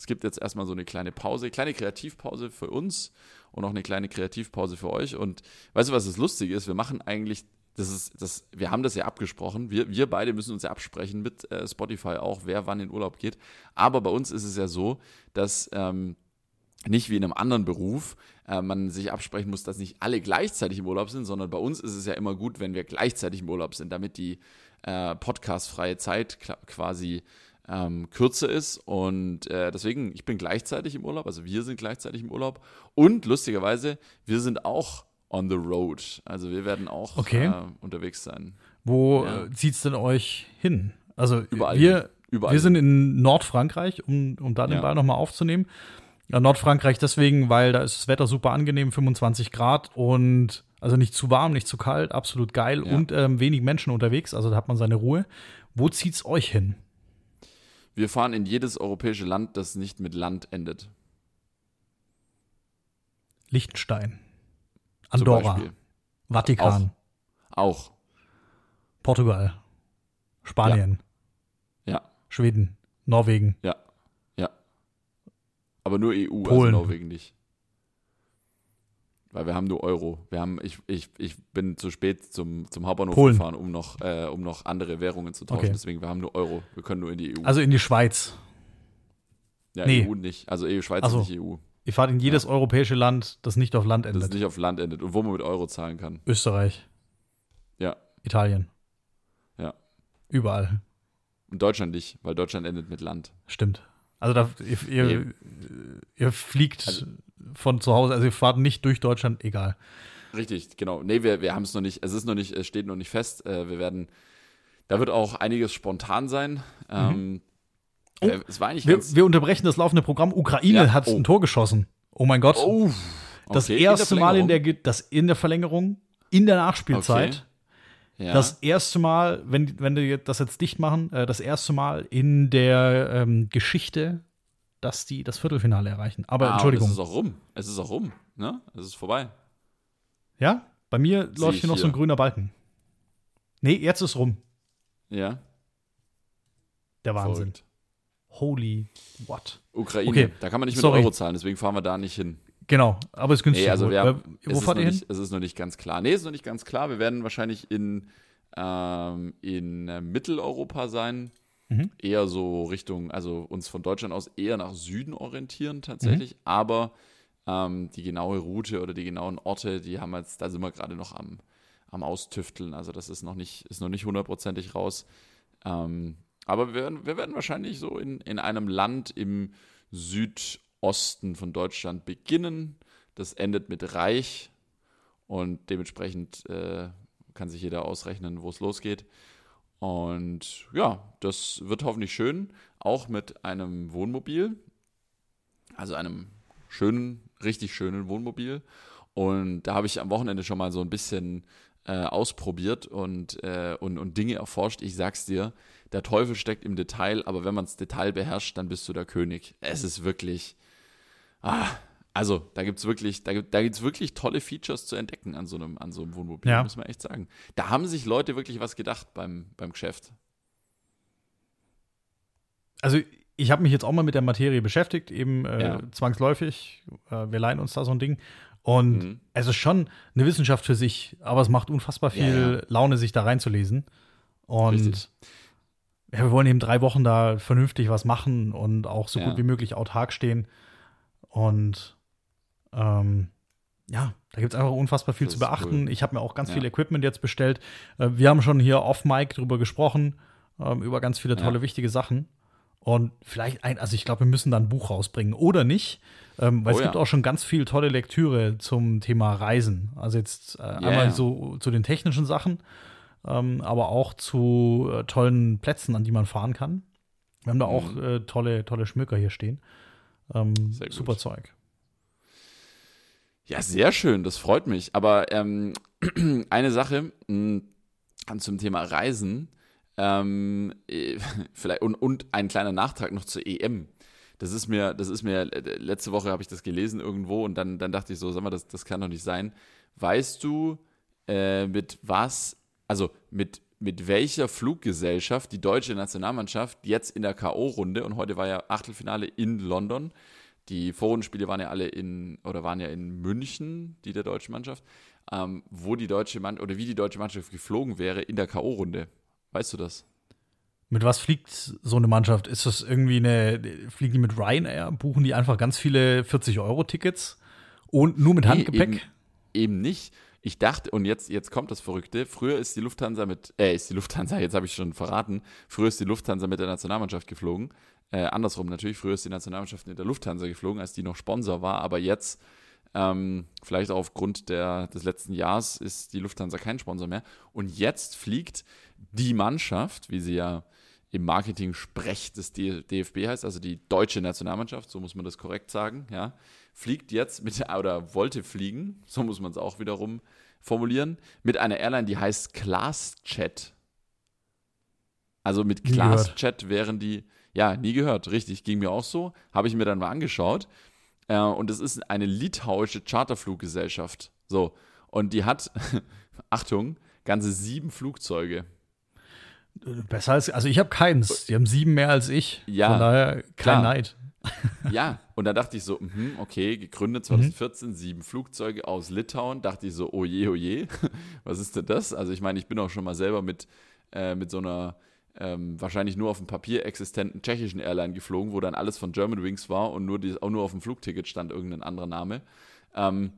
es gibt jetzt erstmal so eine kleine Pause, kleine Kreativpause für uns und auch eine kleine Kreativpause für euch. Und weißt du, was das Lustige ist? Wir machen eigentlich, das ist, das, wir haben das ja abgesprochen. Wir, wir beide müssen uns ja absprechen mit äh, Spotify auch, wer wann in Urlaub geht. Aber bei uns ist es ja so, dass ähm, nicht wie in einem anderen Beruf äh, man sich absprechen muss, dass nicht alle gleichzeitig im Urlaub sind, sondern bei uns ist es ja immer gut, wenn wir gleichzeitig im Urlaub sind, damit die äh, podcastfreie Zeit quasi ähm, kürzer ist. Und äh, deswegen, ich bin gleichzeitig im Urlaub, also wir sind gleichzeitig im Urlaub. Und lustigerweise, wir sind auch on the road. Also wir werden auch
okay. äh,
unterwegs sein.
Wo ja. Äh, zieht es denn euch hin? Also
Überall
wir,
Überall
wir sind in Nordfrankreich, um, um da den ja. Ball nochmal aufzunehmen. Ja, Nordfrankreich deswegen, weil da ist das Wetter super angenehm, 25 Grad und also nicht zu warm, nicht zu kalt, absolut geil ja. und ähm, wenig Menschen unterwegs, also da hat man seine Ruhe. Wo zieht's euch hin?
Wir fahren in jedes europäische Land, das nicht mit Land endet.
Liechtenstein. Andorra. Vatikan.
Auch. Auch.
Portugal. Spanien.
Ja. ja.
Schweden. Norwegen.
Ja. Ja. Aber nur EU, also
Polen.
also Norwegen nicht. Weil wir haben nur Euro. Wir haben, ich, ich, ich bin zu spät zum, zum Hauptbahnhof
Polen.
gefahren, um noch, äh, um noch andere Währungen zu tauschen.
Okay.
Deswegen, wir haben nur Euro. Wir können nur in die EU.
Also in die Schweiz.
ja,
nee.
EU nicht. Also EU, Schweiz
so.
ist nicht EU.
Ihr fahrt in jedes europäische Land, das nicht auf Land
Das
endet.
nicht auf Land endet und wo man mit Euro zahlen kann.
Österreich.
Ja.
Italien.
Ja.
Überall.
Und Deutschland nicht, weil Deutschland endet mit Land.
Stimmt. Also da, ihr, ihr, ihr fliegt
Also-
von zu Hause, also ihr fahrt nicht durch Deutschland, egal.
Richtig, genau. Nee, wir, wir haben es noch nicht, es ist noch nicht, es steht noch nicht fest. Äh, wir werden, da wird auch einiges spontan sein. Ähm,
Oh,
äh, es war eigentlich
Wir, wir unterbrechen das laufende Programm. Ukraine
Ja,
hat
oh.
ein Tor geschossen. Oh mein Gott.
oh,
das
okay,
erste Mal in der, das in der Verlängerung, in der Nachspielzeit.
Ja.
Das erste Mal, wenn, wenn wir das jetzt dicht machen, äh, das erste Mal in der ähm, Geschichte, dass die das Viertelfinale erreichen. Aber
ah,
Entschuldigung.
Es ist auch rum. Es ist auch rum. Ne? Es ist vorbei.
Ja, bei mir
Sehe
läuft hier noch so ein grüner Balken. Nee, jetzt ist rum.
Ja.
Der Wahnsinn.
Verrückt.
Holy what?
Ukraine.
Okay,
Da kann man nicht mit
sorry.
Euro zahlen, deswegen fahren wir da nicht hin.
Genau, aber es ist günstig.
Nee, also wir
Wo-
haben,
äh, fahrt
noch
ihr hin?
nicht, es ist noch nicht ganz klar. Nee, es ist noch nicht ganz klar. Wir werden wahrscheinlich in, ähm, in äh, Mitteleuropa sein.
Mhm.
Eher so Richtung, also uns von Deutschland aus eher nach Süden orientieren tatsächlich.
Mhm.
Aber ähm, die genaue Route oder die genauen Orte, die haben wir jetzt, da sind wir gerade noch am, am Austüfteln. Also das ist noch nicht, ist noch nicht hundertprozentig raus. Ähm, aber wir werden, wir werden wahrscheinlich so in, in einem Land im Südosten von Deutschland beginnen. Das endet mit Reich und dementsprechend äh, kann sich jeder ausrechnen, wo es losgeht. Und ja, das wird hoffentlich schön, auch mit einem Wohnmobil, also einem schönen, richtig schönen Wohnmobil. Und da habe ich am Wochenende schon mal so ein bisschen äh, ausprobiert und, äh, und, und Dinge erforscht. Ich sag's dir, der Teufel steckt im Detail, aber wenn man das Detail beherrscht, dann bist du der König. Es ist wirklich. Ah, also, da gibt's wirklich, da gibt da gibt's wirklich tolle Features zu entdecken an so einem, an so einem Wohnmobil,
Ja.
muss man echt sagen. Da haben sich Leute wirklich was gedacht beim, beim Geschäft.
Also ich habe mich jetzt auch mal mit der Materie beschäftigt, eben äh,
Ja.
zwangsläufig. Äh, wir leihen uns da so ein Ding. Und
Mhm.
es ist schon eine Wissenschaft für sich, aber es macht unfassbar viel
Ja.
Laune, sich da reinzulesen. Und
Richtig.
ja, wir wollen eben drei Wochen da vernünftig was machen und auch so gut wie möglich autark stehen. Und ähm, ja, da gibt es einfach unfassbar viel
Das
zu beachten.
cool.
Ich habe mir auch ganz
Ja.
viel Equipment jetzt bestellt. Äh, wir haben schon hier off-Mic drüber gesprochen, ähm, über ganz viele tolle,
Ja.
wichtige Sachen. Und vielleicht ein, also ich glaube, wir müssen da ein Buch rausbringen oder nicht, ähm, weil
Oh
es gibt
ja.
auch schon ganz viel tolle Lektüre zum Thema Reisen. Also jetzt äh, einmal
ja.
so zu den technischen Sachen, ähm, aber auch zu äh, tollen Plätzen, an die man fahren kann. Wir haben da auch
Mhm.
äh, tolle, tolle Schmöker hier stehen. Ähm, super Zeug.
Ja, sehr schön, das freut mich. Aber ähm, <clears throat> eine Sache mh, zum Thema Reisen, ähm, äh, <laughs> vielleicht und, und ein kleiner Nachtrag noch zur EM. Das ist mir, das ist mir, äh, letzte Woche habe ich das gelesen irgendwo und dann, dann dachte ich so, sag mal, das, das kann doch nicht sein. Weißt du, äh, mit was, also mit, mit welcher Fluggesellschaft die deutsche Nationalmannschaft jetzt in der K.O.-Runde und heute war ja Achtelfinale in London. Die Vorrundenspiele waren ja alle in, oder waren ja in München, die der deutschen Mannschaft, ähm, wo die deutsche Mannschaft, oder wie die deutsche Mannschaft geflogen wäre in der K.O.-Runde. Weißt du das?
Mit was fliegt so eine Mannschaft? Ist das irgendwie eine, fliegen die mit Ryanair? Buchen die einfach ganz viele 40-Euro-Tickets? Und nur mit
Nee,
Handgepäck?
Eben, eben nicht. Ich dachte, und jetzt, jetzt kommt das Verrückte, früher ist die Lufthansa mit, äh, ist die Lufthansa, <laughs> jetzt habe ich schon verraten, früher ist die Lufthansa mit der Nationalmannschaft geflogen. Äh, andersrum natürlich, früher ist die Nationalmannschaft mit der Lufthansa geflogen, als die noch Sponsor war, aber jetzt, ähm, vielleicht auch aufgrund der, des letzten Jahres, ist die Lufthansa kein Sponsor mehr. Und jetzt fliegt die Mannschaft, wie sie ja im Marketing-Sprech des DFB heißt, also die deutsche Nationalmannschaft, so muss man das korrekt sagen, ja, fliegt jetzt mit, <laughs> oder wollte fliegen, so muss man es auch wiederum formulieren, mit einer Airline, die heißt ClassChat. Also mit. ClassChat wären die, Ja, nie gehört, richtig, ging mir auch so. Habe ich mir dann mal angeschaut. Äh, und es ist eine litauische Charterfluggesellschaft. So, und die hat, <laughs> Achtung, ganze sieben Flugzeuge.
Besser als, also ich habe keins. Die haben sieben mehr als ich.
Ja.
Von daher kein
klar.
Neid. <laughs>
Ja, und da dachte ich so, mh, okay, gegründet 2014, sieben Flugzeuge aus Litauen. Dachte ich so, oje, oje, <laughs> was ist denn das? Also ich meine, ich bin auch schon mal selber mit, äh, mit so einer ähm, wahrscheinlich nur auf dem Papier existenten tschechischen Airline geflogen, wo dann alles von Germanwings war und nur die, auch nur auf dem Flugticket stand irgendein anderer Name. Ähm,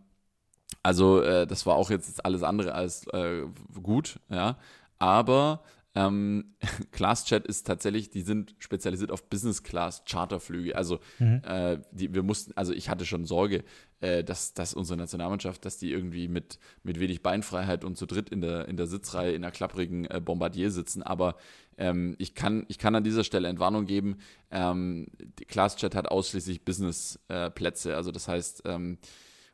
also äh, das war auch jetzt alles andere als äh, gut, ja. Aber ähm, <laughs> ClassChat ist tatsächlich, die sind spezialisiert auf Business Class Charterflüge. Also
Mhm.
äh, die, wir mussten, also ich hatte schon Sorge, äh, dass, dass unsere Nationalmannschaft, dass die irgendwie mit, mit wenig Beinfreiheit und zu dritt in der, in der Sitzreihe in einer klapprigen äh, Bombardier sitzen. Aber ähm, ich, kann, ich kann an dieser Stelle Entwarnung geben. Ähm, die ClassChat hat ausschließlich Business-Plätze. also das heißt, ähm,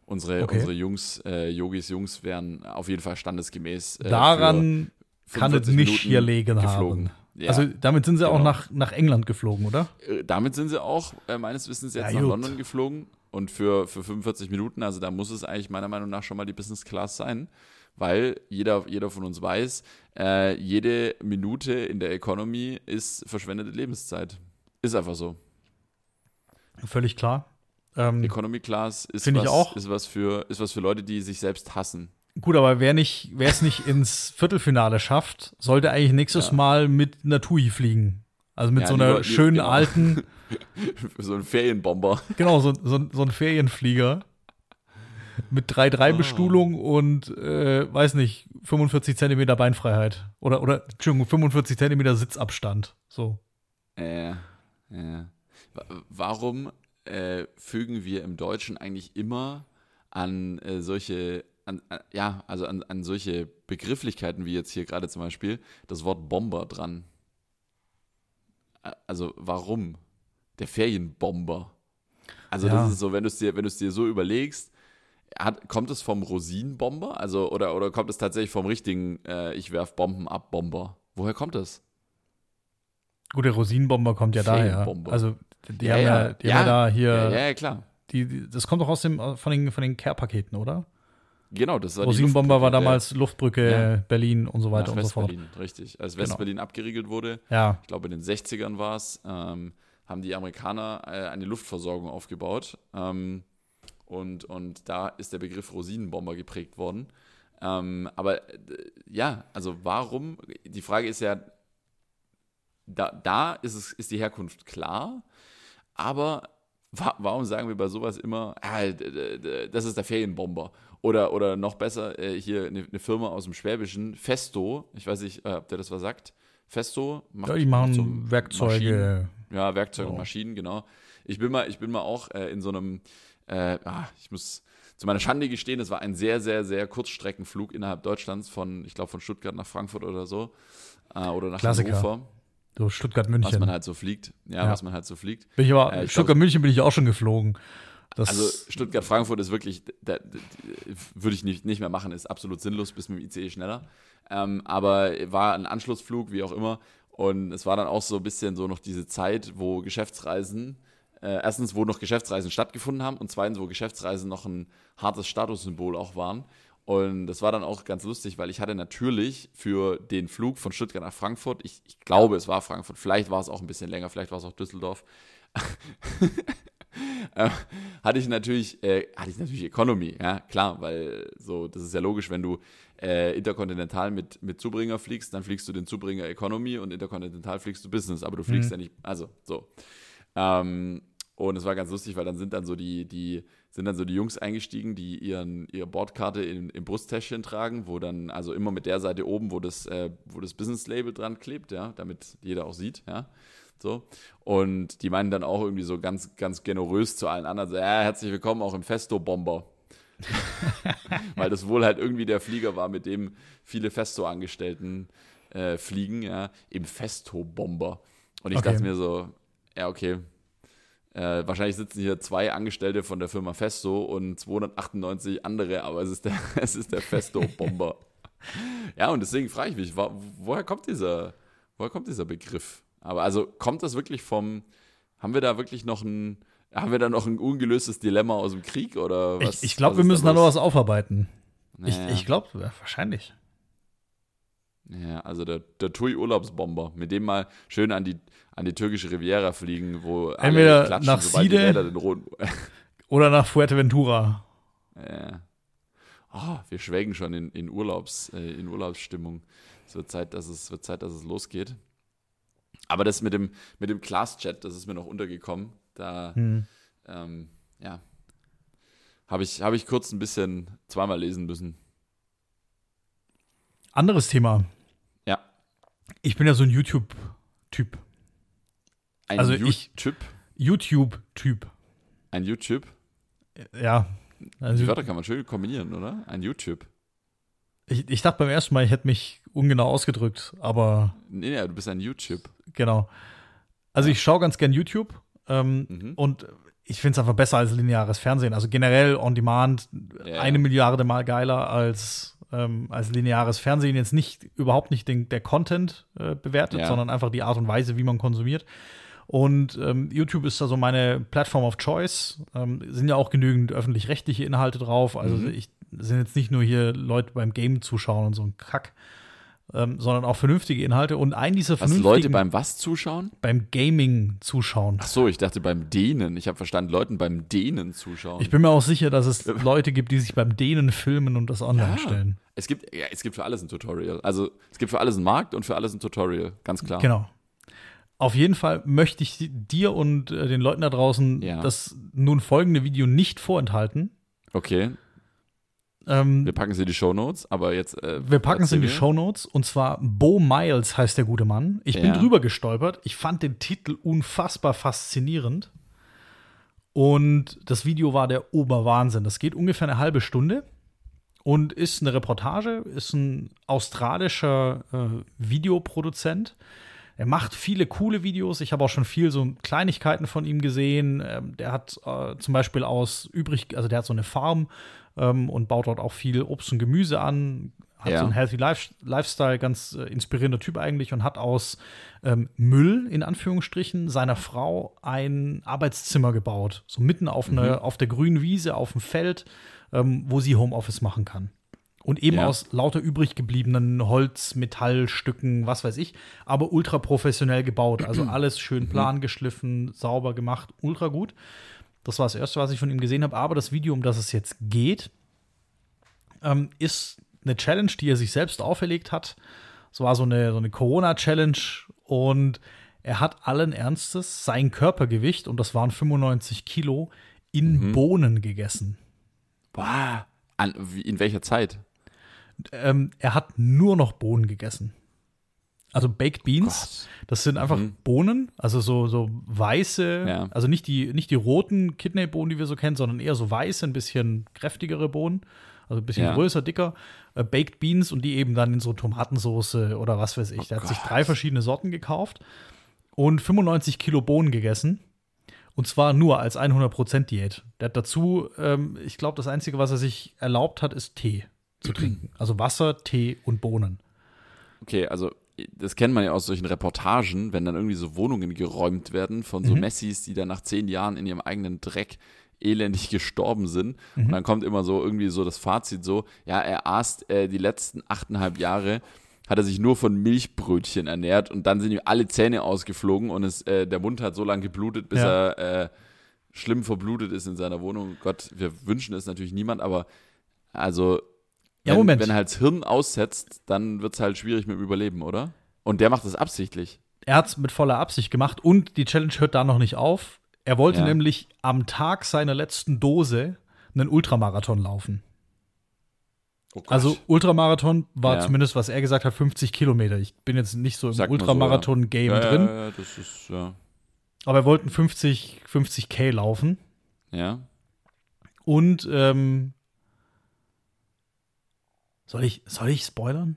unsere,
Okay.
unsere Jungs, äh, Yogis Jungs wären auf jeden Fall standesgemäß. Äh,
Daran kann es
45
nicht
Minuten
hier liegen
geflogen.
haben.
Ja.
Also damit sind sie auch
genau.
nach, nach England geflogen, oder?
Äh, Damit sind sie auch äh, meines Wissens jetzt
Ja,
nach
gut.
London geflogen und für, für 45 Minuten, also da muss es eigentlich meiner Meinung nach schon mal die Business Class sein, weil jeder, jeder von uns weiß, äh, jede Minute in der Economy ist verschwendete Lebenszeit. Ist einfach so.
Völlig klar. Ähm,
Economy Class ist, was,
auch.
ist, was für, ist was für Leute, die sich selbst hassen.
Gut, aber wer nicht, wer es nicht ins Viertelfinale schafft, sollte eigentlich nächstes
Ja.
Mal mit einer TUI fliegen. Also mit
Ja,
so einer
lieber-
schönen
genau.
alten, <laughs>
so ein Ferienbomber.
genau, so, so, so ein Ferienflieger mit 3-3-Bestuhlung
Oh.
und, äh, weiß nicht, 45 Zentimeter Beinfreiheit. Oder, oder, Entschuldigung, 45 Zentimeter Sitzabstand. So.
Äh, ja. Wa- Warum äh, fügen wir im Deutschen eigentlich immer an äh, solche, an, an, ja, also an, an solche Begrifflichkeiten wie jetzt hier gerade zum Beispiel das Wort Bomber dran? Also warum? Der Ferienbomber. Also
Ja.
das ist so, wenn du es dir, wenn du es dir so überlegst, hat, kommt es vom Rosinenbomber? Also, oder, oder kommt es tatsächlich vom richtigen äh, Ich werf Bomben ab Bomber? Woher kommt das?
Gut, der Rosinenbomber kommt ja daher. Also, die
Ja,
haben ja,
ja.
die haben ja
Ja.
da hier,
Ja, ja, ja, klar.
Die, die, das kommt doch aus dem, von den, von den Care-Paketen, oder?
Genau, das war die
Rosinenbomber war damals Luftbrücke,
Ja.
Berlin und so weiter
nach
und so fort.
Richtig. Als
Genau.
Westberlin abgeriegelt wurde,
Ja,
ich glaube in den 60ern war es, ähm, haben die Amerikaner äh, eine Luftversorgung aufgebaut. Ähm, und, und da ist der Begriff Rosinenbomber geprägt worden. Ähm, aber äh, ja, also warum? Die Frage ist ja, da, da ist, es, ist die Herkunft klar, aber wa warum sagen wir bei sowas immer, ah, das ist der Ferienbomber? Oder, oder noch besser, äh, hier eine, eine Firma aus dem Schwäbischen, Festo, ich weiß nicht, äh, ob der das was sagt. Festo macht
ja die
macht so
machen
Maschinen.
Werkzeuge.
Ja, Werkzeuge und
Ja.
Maschinen, genau. Ich bin mal, ich bin mal auch äh, in so einem, äh, ah, ich muss zu meiner Schande gestehen, es war ein sehr, sehr, sehr Kurzstreckenflug innerhalb Deutschlands von, ich glaube, von Stuttgart nach Frankfurt oder so. Äh, oder nach
Klassiker.
Hannover,
So
was
Stuttgart-München.
man halt so fliegt. Ja,
Ja.
was man halt so fliegt.
bin ich aber,
Äh,
Stuttgart-München bin ich auch schon geflogen. Das,
Also Stuttgart-Frankfurt ist wirklich, da, da, würde ich nicht, nicht mehr machen, ist absolut sinnlos, bis mit dem ICE schneller. Ähm, aber war ein Anschlussflug, wie auch immer. Und es war dann auch so ein bisschen so noch diese Zeit, wo Geschäftsreisen, äh, erstens, wo noch Geschäftsreisen stattgefunden haben und zweitens, wo Geschäftsreisen noch ein hartes Statussymbol auch waren. Und das war dann auch ganz lustig, weil ich hatte natürlich für den Flug von Stuttgart nach Frankfurt, ich, ich glaube, es war Frankfurt, vielleicht war es auch ein bisschen länger, vielleicht war es auch Düsseldorf, <laughs> <laughs> äh, hatte ich natürlich, äh, hatte ich natürlich Economy, ja, klar, weil so, das ist ja logisch, wenn du äh, interkontinental mit, mit Zubringer fliegst, dann fliegst du den Zubringer Economy und interkontinental fliegst du Business, aber du fliegst
Mhm.
ja nicht, also so. Ähm, und es war ganz lustig, weil dann sind dann so die, die, sind dann so die Jungs eingestiegen, die ihren, ihre Bordkarte in, im Brusttäschchen tragen, wo dann, also immer mit der Seite oben, wo das, äh, wo das Business-Label dran klebt, ja, damit jeder auch sieht, ja. So. Und die meinen dann auch irgendwie so ganz, ganz generös zu allen anderen, so, ja, herzlich willkommen auch im Festo-Bomber. <laughs> Weil das wohl halt irgendwie der Flieger war, mit dem viele Festo-Angestellten äh, fliegen, ja, im Festo-Bomber. Und ich
Okay.
dachte mir so, ja, okay. Äh, wahrscheinlich sitzen hier zwei Angestellte von der Firma Festo und 298 andere, aber es ist der, <laughs> es ist der Festo-Bomber. <laughs> ja, und deswegen frage ich mich, wa- woher kommt dieser, woher kommt dieser Begriff? Aber also kommt das wirklich vom, haben wir da wirklich noch ein, haben wir da noch ein ungelöstes Dilemma aus dem Krieg oder
was? Ich, ich glaube, wir müssen da noch was aufarbeiten. Naja. Ich, ich glaube, ja, wahrscheinlich.
Ja, also der, der TUI-Urlaubsbomber, mit dem mal schön an die, an die türkische Riviera fliegen, wo
Entweder alle klatschen, nach Side den roten <laughs> oder nach Fuerteventura.
Ja. Oh, wir schwelgen schon in, in, Urlaubs, äh, in Urlaubsstimmung. Es wird Zeit, dass es, wird Zeit, dass es losgeht. Aber das mit dem, mit dem Class-Chat, das ist mir noch untergekommen. Da, hm. ähm, ja, habe ich, hab ich kurz ein bisschen zweimal lesen müssen.
Anderes Thema.
Ja.
Ich bin ja so ein YouTube-Typ.
Ein also YouTube?
YouTube-Typ.
Ein YouTube?
Ja.
Also, Die Wörter kann man schön kombinieren, oder? Ein YouTube.
Ich, ich dachte beim ersten Mal, ich hätte mich ungenau ausgedrückt, aber.
Nee, nee, du bist ein YouTube.
Genau. Also ich schaue ganz gern YouTube ähm, mhm. und ich finde es einfach besser als lineares Fernsehen. Also generell on demand ja. eine Milliarde Mal geiler als, ähm, als lineares Fernsehen. Jetzt nicht überhaupt nicht den, der Content äh, bewertet, ja. sondern einfach die Art und Weise, wie man konsumiert. Und ähm, YouTube ist da so meine Plattform of Choice. Ähm, sind ja auch genügend öffentlich-rechtliche Inhalte drauf. Also mhm. ich sind jetzt nicht nur hier Leute beim Game zuschauen und so ein Kack, ähm, sondern auch vernünftige Inhalte. Und ein dieser was, vernünftigen.
Leute beim was zuschauen?
Beim Gaming zuschauen.
Ach so, ich dachte beim Dehnen. Ich habe verstanden, Leuten beim Dehnen zuschauen.
Ich bin mir auch sicher, dass es Leute gibt, die sich beim Dehnen filmen und das online ja. stellen.
Es gibt, ja, es gibt für alles ein Tutorial. Also es gibt für alles einen Markt und für alles ein Tutorial, ganz klar.
Genau. Auf jeden Fall möchte ich dir und äh, den Leuten da draußen ja. das nun folgende Video nicht vorenthalten.
Okay. Ähm, wir packen sie in die Show Notes, aber jetzt.
Äh, wir packen sie in die Show Notes und zwar Bo Miles heißt der gute Mann. Ich bin drüber gestolpert. Ich fand den Titel unfassbar faszinierend. Und das Video war der Oberwahnsinn. Das geht ungefähr eine halbe Stunde und ist eine Reportage, ist ein australischer äh, Videoproduzent. Er macht viele coole Videos. Ich habe auch schon viel so Kleinigkeiten von ihm gesehen. Ähm, der hat äh, zum Beispiel aus übrig, also der hat so eine Farm ähm, und baut dort auch viel Obst und Gemüse an. Hat ja. so einen Healthy Life Lifestyle, ganz äh, inspirierender Typ eigentlich und hat aus ähm, Müll, in Anführungsstrichen, seiner Frau ein Arbeitszimmer gebaut. So mitten auf, eine, mhm. auf der grünen Wiese, auf dem Feld, ähm, wo sie Homeoffice machen kann. Und eben ja. aus lauter übrig gebliebenen Holz, Metallstücken, was weiß ich, aber ultra professionell gebaut. Also <clears throat> alles schön mhm. plan geschliffen, sauber gemacht, ultra gut. Das war das Erste, was ich von ihm gesehen habe. Aber das Video, um das es jetzt geht, ähm, ist eine Challenge, die er sich selbst auferlegt hat. Es war so eine, so eine Corona-Challenge und er hat allen Ernstes sein Körpergewicht, und das waren 95 Kilo, in mhm. Bohnen gegessen.
Boah. An, in welcher Zeit?
Ähm, er hat nur noch Bohnen gegessen. Also Baked Beans, oh das sind einfach mhm. Bohnen, also so, so weiße, ja. also nicht die, nicht die roten Kidneybohnen, die wir so kennen, sondern eher so weiße, ein bisschen kräftigere Bohnen, also ein bisschen ja. größer, dicker. Äh, Baked Beans und die eben dann in so Tomatensauce oder was weiß ich. Oh Der hat sich drei verschiedene Sorten gekauft und 95 Kilo Bohnen gegessen. Und zwar nur als 100% Diät. Der hat dazu, ähm, ich glaube, das Einzige, was er sich erlaubt hat, ist Tee zu trinken. Also Wasser, Tee und Bohnen.
Okay, also das kennt man ja aus solchen Reportagen, wenn dann irgendwie so Wohnungen geräumt werden von so mhm. Messis, die dann nach zehn Jahren in ihrem eigenen Dreck elendig <laughs> gestorben sind. Mhm. Und dann kommt immer so irgendwie so das Fazit so, ja, er aß äh, die letzten achteinhalb Jahre, hat er sich nur von Milchbrötchen ernährt und dann sind ihm alle Zähne ausgeflogen und es, äh, der Mund hat so lange geblutet, bis ja. er äh, schlimm verblutet ist in seiner Wohnung. Gott, wir wünschen es natürlich niemand, aber also ja, wenn, Moment. wenn er halt das Hirn aussetzt, dann wird es halt schwierig mit dem Überleben, oder? Und der macht das absichtlich.
Er hat es mit voller Absicht gemacht und die Challenge hört da noch nicht auf. Er wollte ja. nämlich am Tag seiner letzten Dose einen Ultramarathon laufen. Oh also Ultramarathon war ja. zumindest, was er gesagt hat, 50 Kilometer. Ich bin jetzt nicht so im Ultramarathon-Game so, ja. drin.
Ja, das ist, ja.
Aber er wollte 50, 50k laufen.
Ja.
Und ähm, soll ich, soll ich spoilern?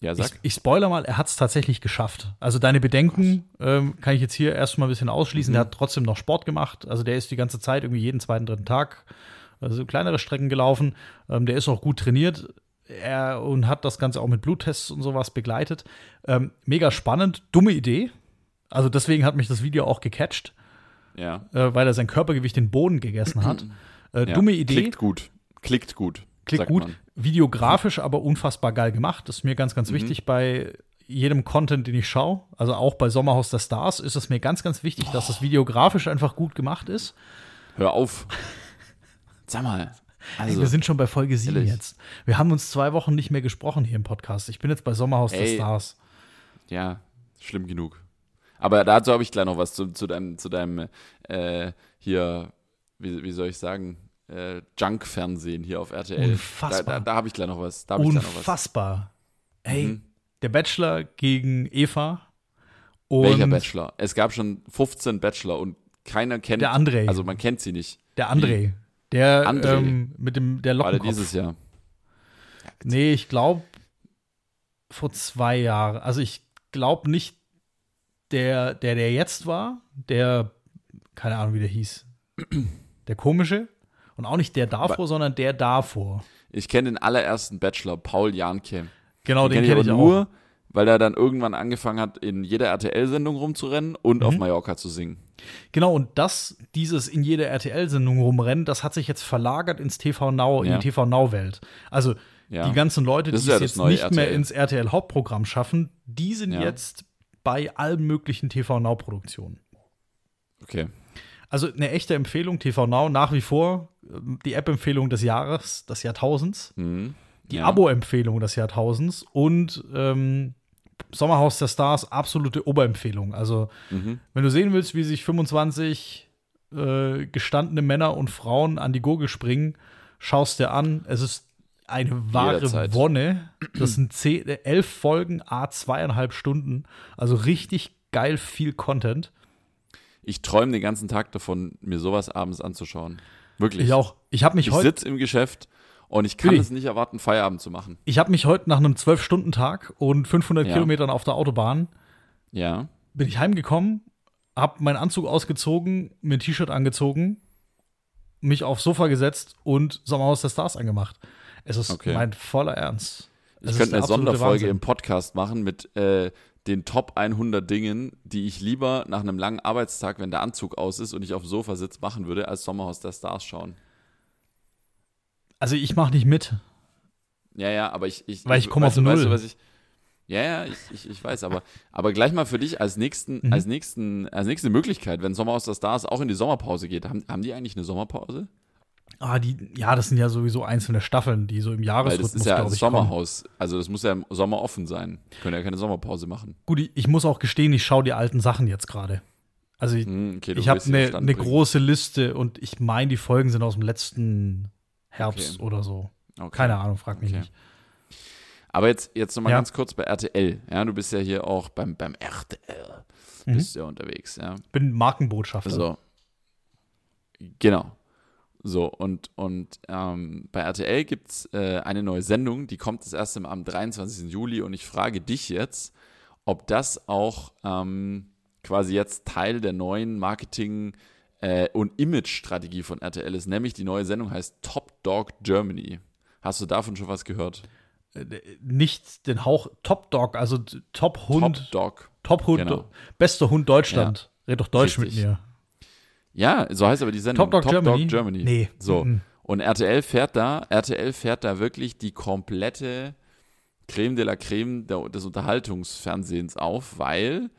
Ja, sag.
Ich, ich spoiler mal, er hat es tatsächlich geschafft. Also deine Bedenken ähm, kann ich jetzt hier erstmal ein bisschen ausschließen. Mhm. Der hat trotzdem noch Sport gemacht. Also der ist die ganze Zeit irgendwie jeden zweiten, dritten Tag also kleinere Strecken gelaufen. Ähm, der ist auch gut trainiert. er und hat das Ganze auch mit Bluttests und sowas begleitet. Ähm, mega spannend, dumme Idee. Also deswegen hat mich das Video auch gecatcht.
Ja.
Äh, weil er sein Körpergewicht den Boden gegessen hat. <clears throat> Äh, ja. Dumme Idee.
Klickt gut. Klickt gut.
Klickt gut. Man. Videografisch aber unfassbar geil gemacht. Das ist mir ganz, ganz mhm. wichtig bei jedem Content, den ich schaue. Also auch bei Sommerhaus der Stars ist es mir ganz, ganz wichtig, oh. dass das videografisch einfach gut gemacht ist.
Hör auf. Sag mal.
Also, wir sind schon bei Folge 7 ehrlich? jetzt. Wir haben uns zwei Wochen nicht mehr gesprochen hier im Podcast. Ich bin jetzt bei Sommerhaus Ey. der Stars.
Ja, schlimm genug. Aber dazu habe ich gleich noch was zu, zu deinem, zu deinem äh, hier, wie, wie soll ich sagen, äh, Junk-Fernsehen hier auf RTL.
Unfassbar.
Da, da, da habe ich gleich noch was.
Unfassbar. Hey, mhm. der Bachelor gegen Eva.
Und Welcher Bachelor? Es gab schon 15 Bachelor und keiner kennt.
Der André.
Also man kennt sie nicht.
Der André. Wie? Der André. Ähm, mit dem der Lockenkopf.
War dieses Jahr.
Nee, ich glaube vor zwei Jahren. Also ich glaube nicht der, der, der jetzt war, der, keine Ahnung, wie der hieß. Der komische. Und auch nicht der davor, sondern der davor.
Ich kenne den allerersten Bachelor, Paul Janke.
Genau, den, den kenne ich, kenn ich
nur, weil er dann irgendwann angefangen hat, in jeder RTL-Sendung rumzurennen und mhm. auf Mallorca zu singen.
Genau, und das, dieses in jeder RTL-Sendung rumrennen, das hat sich jetzt verlagert ins TV Now, ja. in die TV Now-Welt. Also ja. die ganzen Leute, die es ja jetzt nicht RTL. mehr ins RTL-Hauptprogramm schaffen, die sind jetzt bei allen möglichen TV Now-Produktionen.
Okay.
Also eine echte Empfehlung, TV Now nach wie vor die App-Empfehlung des Jahres, des Jahrtausends, mhm. die ja. Abo-Empfehlung des Jahrtausends und ähm, Sommerhaus der Stars absolute Oberempfehlung. Also, mhm. wenn du sehen willst, wie sich 25 äh, gestandene Männer und Frauen an die Gurgel springen, schaust dir an. Es ist eine wahre Jederzeit. Wonne. Das sind zehn, elf Folgen, a zweieinhalb Stunden. Also richtig geil viel Content.
Ich träume den ganzen Tag davon, mir sowas abends anzuschauen. Wirklich.
Ich auch. Ich habe mich
heute. Ich sitze im Geschäft und ich kann Willi. es nicht erwarten, Feierabend zu machen.
Ich habe mich heute nach einem 12-Stunden-Tag und 500 ja. Kilometern auf der Autobahn.
Ja.
Bin ich heimgekommen, habe meinen Anzug ausgezogen, mir ein T-Shirt angezogen, mich aufs Sofa gesetzt und Sommerhaus der Stars angemacht. Es ist okay. mein voller Ernst.
Es ich könnte eine Sonderfolge Wahnsinn. im Podcast machen mit äh, den Top 100 Dingen, die ich lieber nach einem langen Arbeitstag, wenn der Anzug aus ist und ich auf dem Sofa sitze, machen würde, als Sommerhaus der Stars schauen.
Also ich mache nicht mit.
Ja, ja, aber ich. ich
Weil ich komme auf Null. Weißt du, was ich,
ja, ja, ich, ich, ich weiß, aber, aber gleich mal für dich als nächsten, mhm. als nächsten, als nächste Möglichkeit, wenn Sommer aus der Stars auch in die Sommerpause geht, haben, haben die eigentlich eine Sommerpause?
Ah, die, ja, das sind ja sowieso einzelne Staffeln, die so im Jahresrhythmus,
Weil das ist ja das Sommerhaus, kommen. also das muss ja im Sommer offen sein. Können ja keine Sommerpause machen.
Gut, ich muss auch gestehen, ich schaue die alten Sachen jetzt gerade. Also ich, hm, okay, ich habe eine, eine große Liste und ich meine, die Folgen sind aus dem letzten Herbst okay. oder so. Okay. Keine Ahnung, frag mich nicht.
Aber jetzt, jetzt nochmal ja. ganz kurz bei RTL. Ja, du bist ja hier auch beim, beim RTL. Mhm. Bist ja unterwegs, ja.
Bin Markenbotschafter.
So. Genau. So, und, und ähm, bei RTL gibt es äh, eine neue Sendung, die kommt das erste Mal am 23. Juli und ich frage dich jetzt, ob das auch ähm, quasi jetzt Teil der neuen Marketing- äh, und Image-Strategie von RTL ist, nämlich die neue Sendung heißt Top Dog Germany. Hast du davon schon was gehört?
Äh, nicht den Hauch Top Dog, also Top Hund.
Top Dog.
Top Hund, genau. bester Hund Deutschland. Ja. Red doch Deutsch Richtig. mit mir.
Ja, so heißt aber die Sendung.
Top Dog, Top Germany?
Dog Germany.
Nee.
So. Mhm. Und RTL fährt da, RTL fährt da wirklich die komplette Creme de la Creme des Unterhaltungsfernsehens auf, weil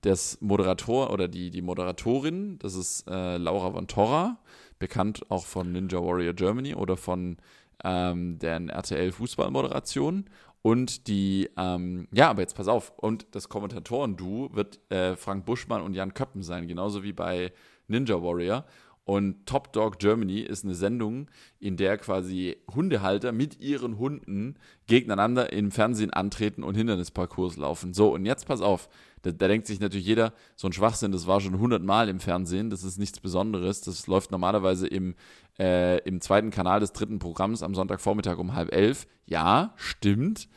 das Moderator oder die, die Moderatorin, das ist äh, Laura von Torra, bekannt auch von Ninja Warrior Germany oder von ähm, deren RTL Fußballmoderation. Und die, ähm, ja, aber jetzt pass auf, und das Kommentatoren-Du wird äh, Frank Buschmann und Jan Köppen sein, genauso wie bei Ninja Warrior. Und Top Dog Germany ist eine Sendung, in der quasi Hundehalter mit ihren Hunden gegeneinander im Fernsehen antreten und Hindernisparcours laufen. So, und jetzt pass auf, da, da denkt sich natürlich jeder, so ein Schwachsinn, das war schon hundertmal im Fernsehen, das ist nichts Besonderes, das läuft normalerweise im, äh, im zweiten Kanal des dritten Programms am Sonntagvormittag um halb elf. Ja, stimmt.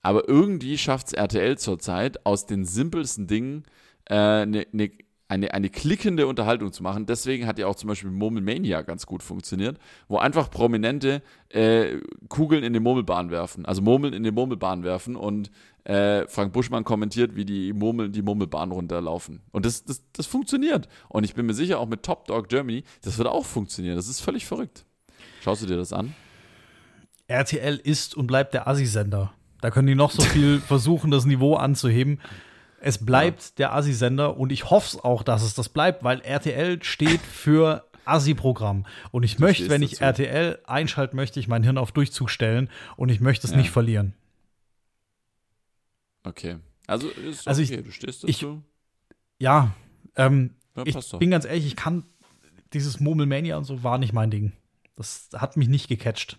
Aber irgendwie schafft es RTL zurzeit aus den simpelsten Dingen eine äh, ne, ne eine, eine klickende Unterhaltung zu machen. Deswegen hat ja auch zum Beispiel Murmelmania ganz gut funktioniert, wo einfach Prominente äh, Kugeln in die Murmelbahn werfen, also Murmeln in die Murmelbahn werfen und äh, Frank Buschmann kommentiert, wie die Murmeln die Murmelbahn runterlaufen. Und das, das, das funktioniert. Und ich bin mir sicher, auch mit Top Dog Germany, das wird auch funktionieren. Das ist völlig verrückt. Schaust du dir das an?
RTL ist und bleibt der Assi-Sender. Da können die noch so viel <laughs> versuchen, das Niveau anzuheben. Es bleibt ja. der Assi-Sender und ich hoffe es auch, dass es das bleibt, weil RTL steht für Assi-Programm. Und ich du möchte, wenn ich dazu. RTL einschalte, möchte ich mein Hirn auf Durchzug stellen und ich möchte es ja. nicht verlieren.
Okay. Also, ist
also
okay.
ich,
du stehst
dazu. Ich, ja, ähm, ja ich bin ganz ehrlich, ich kann dieses Murmelmania und so war nicht mein Ding. Das hat mich nicht gecatcht.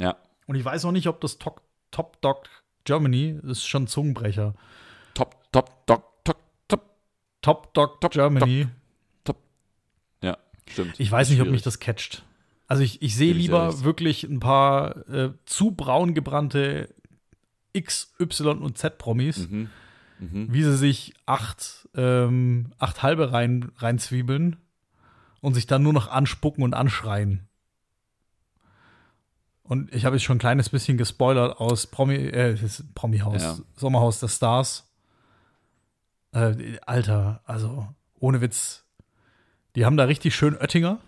Ja.
Und ich weiß auch nicht, ob das Top, Top Dog Germany ist schon Zungenbrecher.
Top, Top, Dog, Top, Top.
Top Dog Top, Germany.
Top, top. Ja, stimmt.
Ich weiß nicht, ob mich das catcht. Also ich, ich sehe lieber wirklich ein paar äh, zu braun gebrannte X, Y und Z-Promis, mhm. mhm. wie sie sich acht, ähm, acht halbe rein, reinzwiebeln und sich dann nur noch anspucken und anschreien. Und ich habe jetzt schon ein kleines bisschen gespoilert aus Promi, äh, Promi-Haus, ja. Sommerhaus der Stars. Äh, Alter, also ohne Witz. Die haben da richtig schön Oettinger.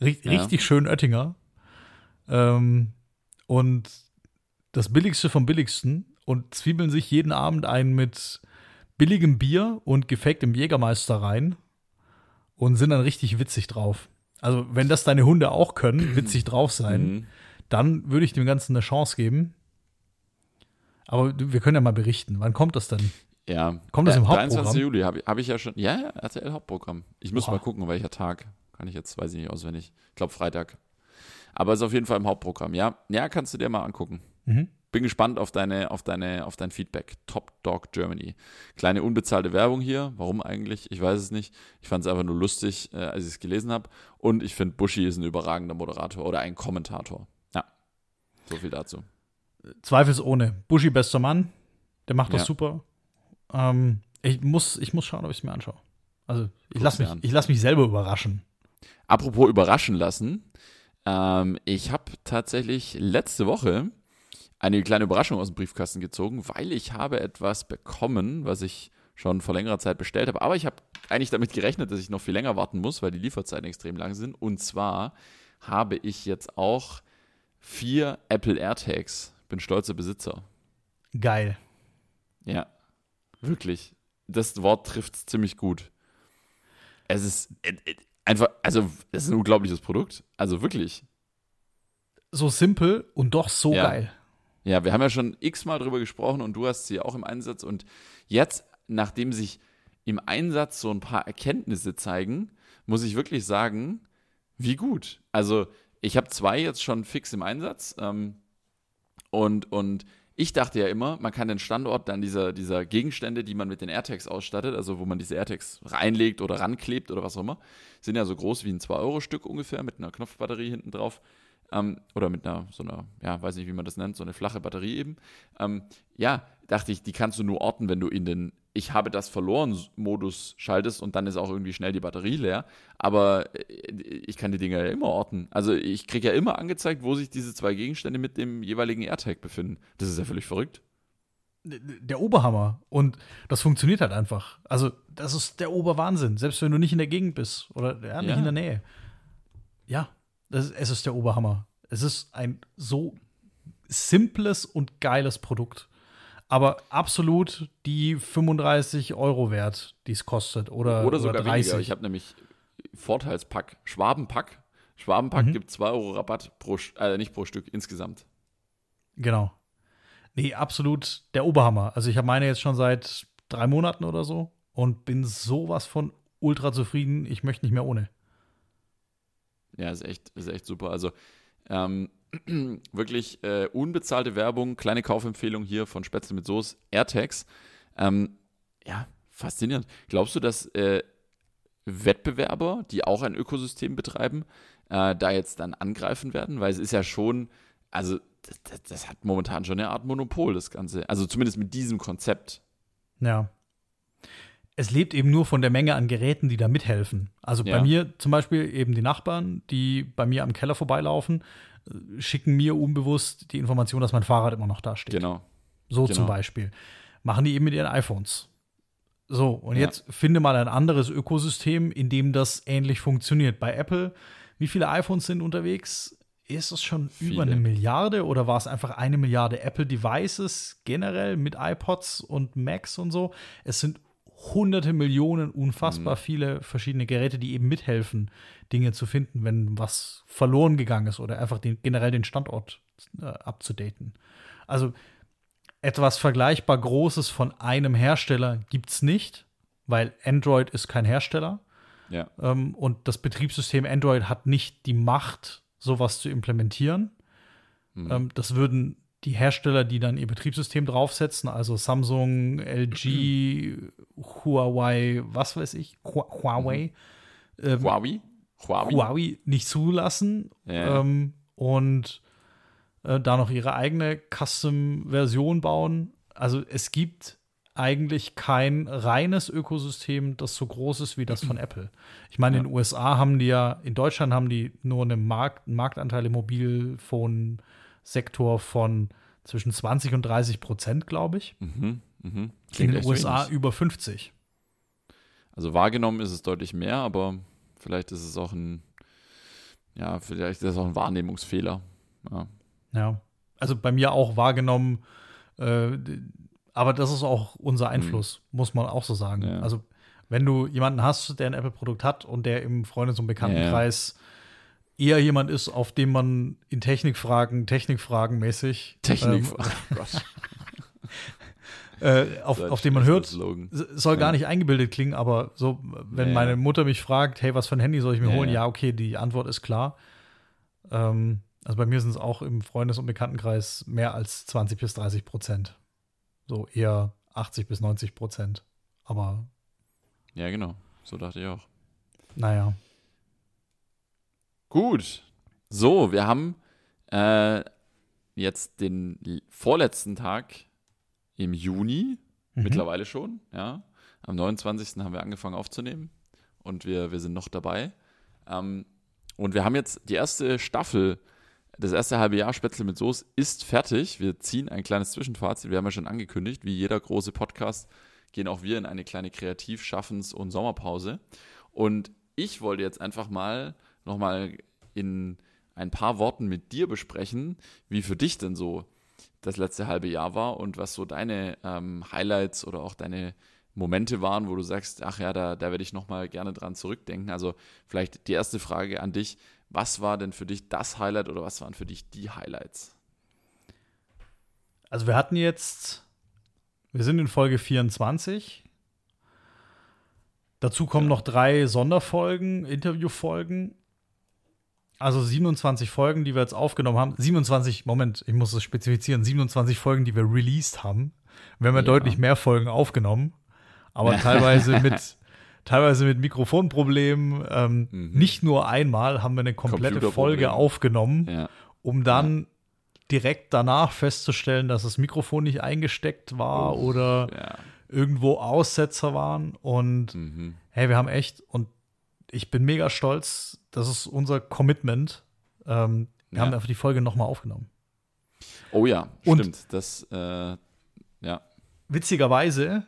Richtig, ja. richtig schön Oettinger. Ähm, und das Billigste vom Billigsten und zwiebeln sich jeden Abend ein mit billigem Bier und gefaktem Jägermeister rein und sind dann richtig witzig drauf. Also, wenn das deine Hunde auch können, <clears throat> witzig drauf sein, mhm. dann würde ich dem Ganzen eine Chance geben. Aber wir können ja mal berichten. Wann kommt das denn?
Ja.
Kommt das im Hauptprogramm? 23.
Juli habe hab ich ja schon. Ja, ja, RTL Hauptprogramm. Ich muss Boah. mal gucken, welcher Tag. Kann ich jetzt, weiß ich nicht auswendig. Ich glaube Freitag. Aber ist auf jeden Fall im Hauptprogramm. Ja, ja, kannst du dir mal angucken. Mhm. Bin gespannt auf deine, auf deine, auf dein Feedback. Top Dog Germany. Kleine unbezahlte Werbung hier. Warum eigentlich? Ich weiß es nicht. Ich fand es einfach nur lustig, äh, als ich es gelesen habe. Und ich finde, Buschi ist ein überragender Moderator oder ein Kommentator. Ja. So viel dazu.
Zweifelsohne. Buschi bester Mann. Der macht das ja. super. Ähm, ich, muss, ich muss schauen, ob ich es mir anschaue. Also ich lasse mich, ich lass mich selber überraschen.
Apropos überraschen lassen. Ähm, ich habe tatsächlich letzte Woche eine kleine Überraschung aus dem Briefkasten gezogen, weil ich habe etwas bekommen, was ich schon vor längerer Zeit bestellt habe. Aber ich habe eigentlich damit gerechnet, dass ich noch viel länger warten muss, weil die Lieferzeiten extrem lang sind. Und zwar habe ich jetzt auch vier Apple AirTags. Bin stolzer Besitzer.
Geil.
Ja, wirklich. Das Wort trifft es ziemlich gut. Es ist äh, äh, einfach, also, es ist ein unglaubliches Produkt. Also wirklich.
So simpel und doch so ja. geil.
Ja, wir haben ja schon x-mal drüber gesprochen und du hast sie auch im Einsatz. Und jetzt, nachdem sich im Einsatz so ein paar Erkenntnisse zeigen, muss ich wirklich sagen, wie gut. Also, ich habe zwei jetzt schon fix im Einsatz. Ähm, und, und ich dachte ja immer, man kann den Standort dann dieser, dieser Gegenstände, die man mit den AirTags ausstattet, also wo man diese AirTags reinlegt oder ranklebt oder was auch immer, sind ja so groß wie ein 2-Euro-Stück ungefähr mit einer Knopfbatterie hinten drauf. Ähm, oder mit einer, so einer, ja, weiß nicht, wie man das nennt, so eine flache Batterie eben. Ähm, ja, dachte ich, die kannst du nur orten, wenn du in den Ich habe das verloren Modus schaltest und dann ist auch irgendwie schnell die Batterie leer. Aber äh, ich kann die Dinger ja immer orten. Also ich kriege ja immer angezeigt, wo sich diese zwei Gegenstände mit dem jeweiligen AirTag befinden. Das ist ja völlig verrückt
der Oberhammer. Und das funktioniert halt einfach. Also, das ist der Oberwahnsinn. Selbst wenn du nicht in der Gegend bist oder ja, nicht ja. in der Nähe. Ja, das, es ist der Oberhammer. Es ist ein so simples und geiles Produkt. Aber absolut die 35 Euro wert, die es kostet. Oder,
oder sogar
oder 30. weniger.
Ich habe nämlich Vorteilspack, Schwabenpack. Schwabenpack mhm. gibt 2 Euro Rabatt pro, äh, nicht pro Stück, insgesamt.
Genau. Nee, absolut der Oberhammer. Also ich habe meine jetzt schon seit drei Monaten oder so und bin sowas von ultra zufrieden. Ich möchte nicht mehr ohne.
Ja, ist echt, ist echt super. Also ähm, <clears throat> wirklich äh, unbezahlte Werbung, kleine Kaufempfehlung hier von Spätzle mit Soße, AirTags. Ähm, ja, faszinierend. Glaubst du, dass äh, Wettbewerber, die auch ein Ökosystem betreiben, äh, da jetzt dann angreifen werden? Weil es ist ja schon, also das, das, das, hat momentan schon eine Art Monopol, das Ganze. Also zumindest mit diesem Konzept.
Ja. es lebt eben nur von der Menge an Geräten, die da mithelfen. Also ja. bei mir zum Beispiel eben die Nachbarn, die bei mir am Keller vorbeilaufen, schicken mir unbewusst die Information, dass mein Fahrrad immer noch da steht.
Genau.
So genau. zum Beispiel. Machen die eben mit ihren iPhones. So, und ja. jetzt finde mal ein anderes Ökosystem, in dem das ähnlich funktioniert. Bei Apple, wie viele iPhones sind unterwegs? Ist es schon viele. über eine Milliarde oder war es einfach eine Milliarde Apple Devices generell mit iPods und Macs und so? Es sind hunderte Millionen, unfassbar mhm. viele verschiedene Geräte, die eben mithelfen, Dinge zu finden, wenn was verloren gegangen ist oder einfach den, generell den Standort äh, abzudaten. Also etwas vergleichbar Großes von einem Hersteller gibt es nicht, weil Android ist kein Hersteller.
Ja.
Ähm, und das Betriebssystem Android hat nicht die Macht, sowas zu implementieren. Mhm. Ähm, das würden die Hersteller, die dann ihr Betriebssystem draufsetzen, also Samsung, LG, Huawei, was weiß ich, Huawei,
mhm. ähm, Huawei?
Huawei? Huawei nicht zulassen ja. ähm, und äh, da noch ihre eigene Custom-Version bauen. Also es gibt eigentlich kein reines Ökosystem, das so groß ist wie das von <clears throat> Apple. Ich meine, ja. in den USA haben die ja, in Deutschland haben die nur einen, Markt, einen Marktanteil im Mobilphone- Sektor von zwischen 20 und 30 Prozent, glaube ich.
Mhm,
mh. In den USA wenig. über 50.
Also wahrgenommen ist es deutlich mehr, aber vielleicht ist es auch ein, ja, vielleicht ist es auch ein Wahrnehmungsfehler. Ja.
ja. Also bei mir auch wahrgenommen, äh, aber das ist auch unser Einfluss, mhm. muss man auch so sagen. Ja. Also wenn du jemanden hast, der ein Apple-Produkt hat und der im Freundes- und Bekanntenkreis ja eher jemand ist, auf dem man in Technikfragen, Technikfragen mäßig.
Technik,
ähm, <laughs> oh <laughs> äh, auf, auf dem man hört, soll gar nicht eingebildet klingen, aber so, wenn ja, meine Mutter mich fragt, hey, was für ein Handy soll ich mir ja, holen? Ja, okay, die Antwort ist klar. Ähm, also bei mir sind es auch im Freundes- und Bekanntenkreis mehr als 20 bis 30 Prozent. So eher 80 bis 90 Prozent. Aber.
Ja, genau. So dachte ich auch.
Naja.
Gut. So, wir haben äh, jetzt den vorletzten Tag im Juni, mhm. mittlerweile schon, ja. Am 29. haben wir angefangen aufzunehmen und wir, wir sind noch dabei. Ähm, und wir haben jetzt die erste Staffel, das erste halbe Jahr Spätzle mit Soße ist fertig. Wir ziehen ein kleines Zwischenfazit. Wir haben ja schon angekündigt, wie jeder große Podcast gehen auch wir in eine kleine Kreativ-, Schaffens- und Sommerpause. Und ich wollte jetzt einfach mal nochmal in ein paar Worten mit dir besprechen, wie für dich denn so das letzte halbe Jahr war und was so deine ähm, Highlights oder auch deine Momente waren, wo du sagst, ach ja, da, da werde ich nochmal gerne dran zurückdenken. Also vielleicht die erste Frage an dich, was war denn für dich das Highlight oder was waren für dich die Highlights?
Also wir hatten jetzt, wir sind in Folge 24. Dazu kommen ja. noch drei Sonderfolgen, Interviewfolgen also 27 Folgen, die wir jetzt aufgenommen haben. 27, Moment, ich muss es spezifizieren. 27 Folgen, die wir released haben. Wir haben ja, ja. deutlich mehr Folgen aufgenommen, aber teilweise <laughs> mit teilweise mit Mikrofonproblemen. Ähm, mhm. Nicht nur einmal haben wir eine komplette Folge aufgenommen, ja. um dann ja. direkt danach festzustellen, dass das Mikrofon nicht eingesteckt war oh, oder irgendwo Aussetzer waren. Und mhm. hey, wir haben echt, und ich bin mega stolz. Das ist unser Commitment. Ähm, wir ja. haben einfach die Folge nochmal aufgenommen.
Oh ja, Und stimmt. Das, äh, ja.
Witzigerweise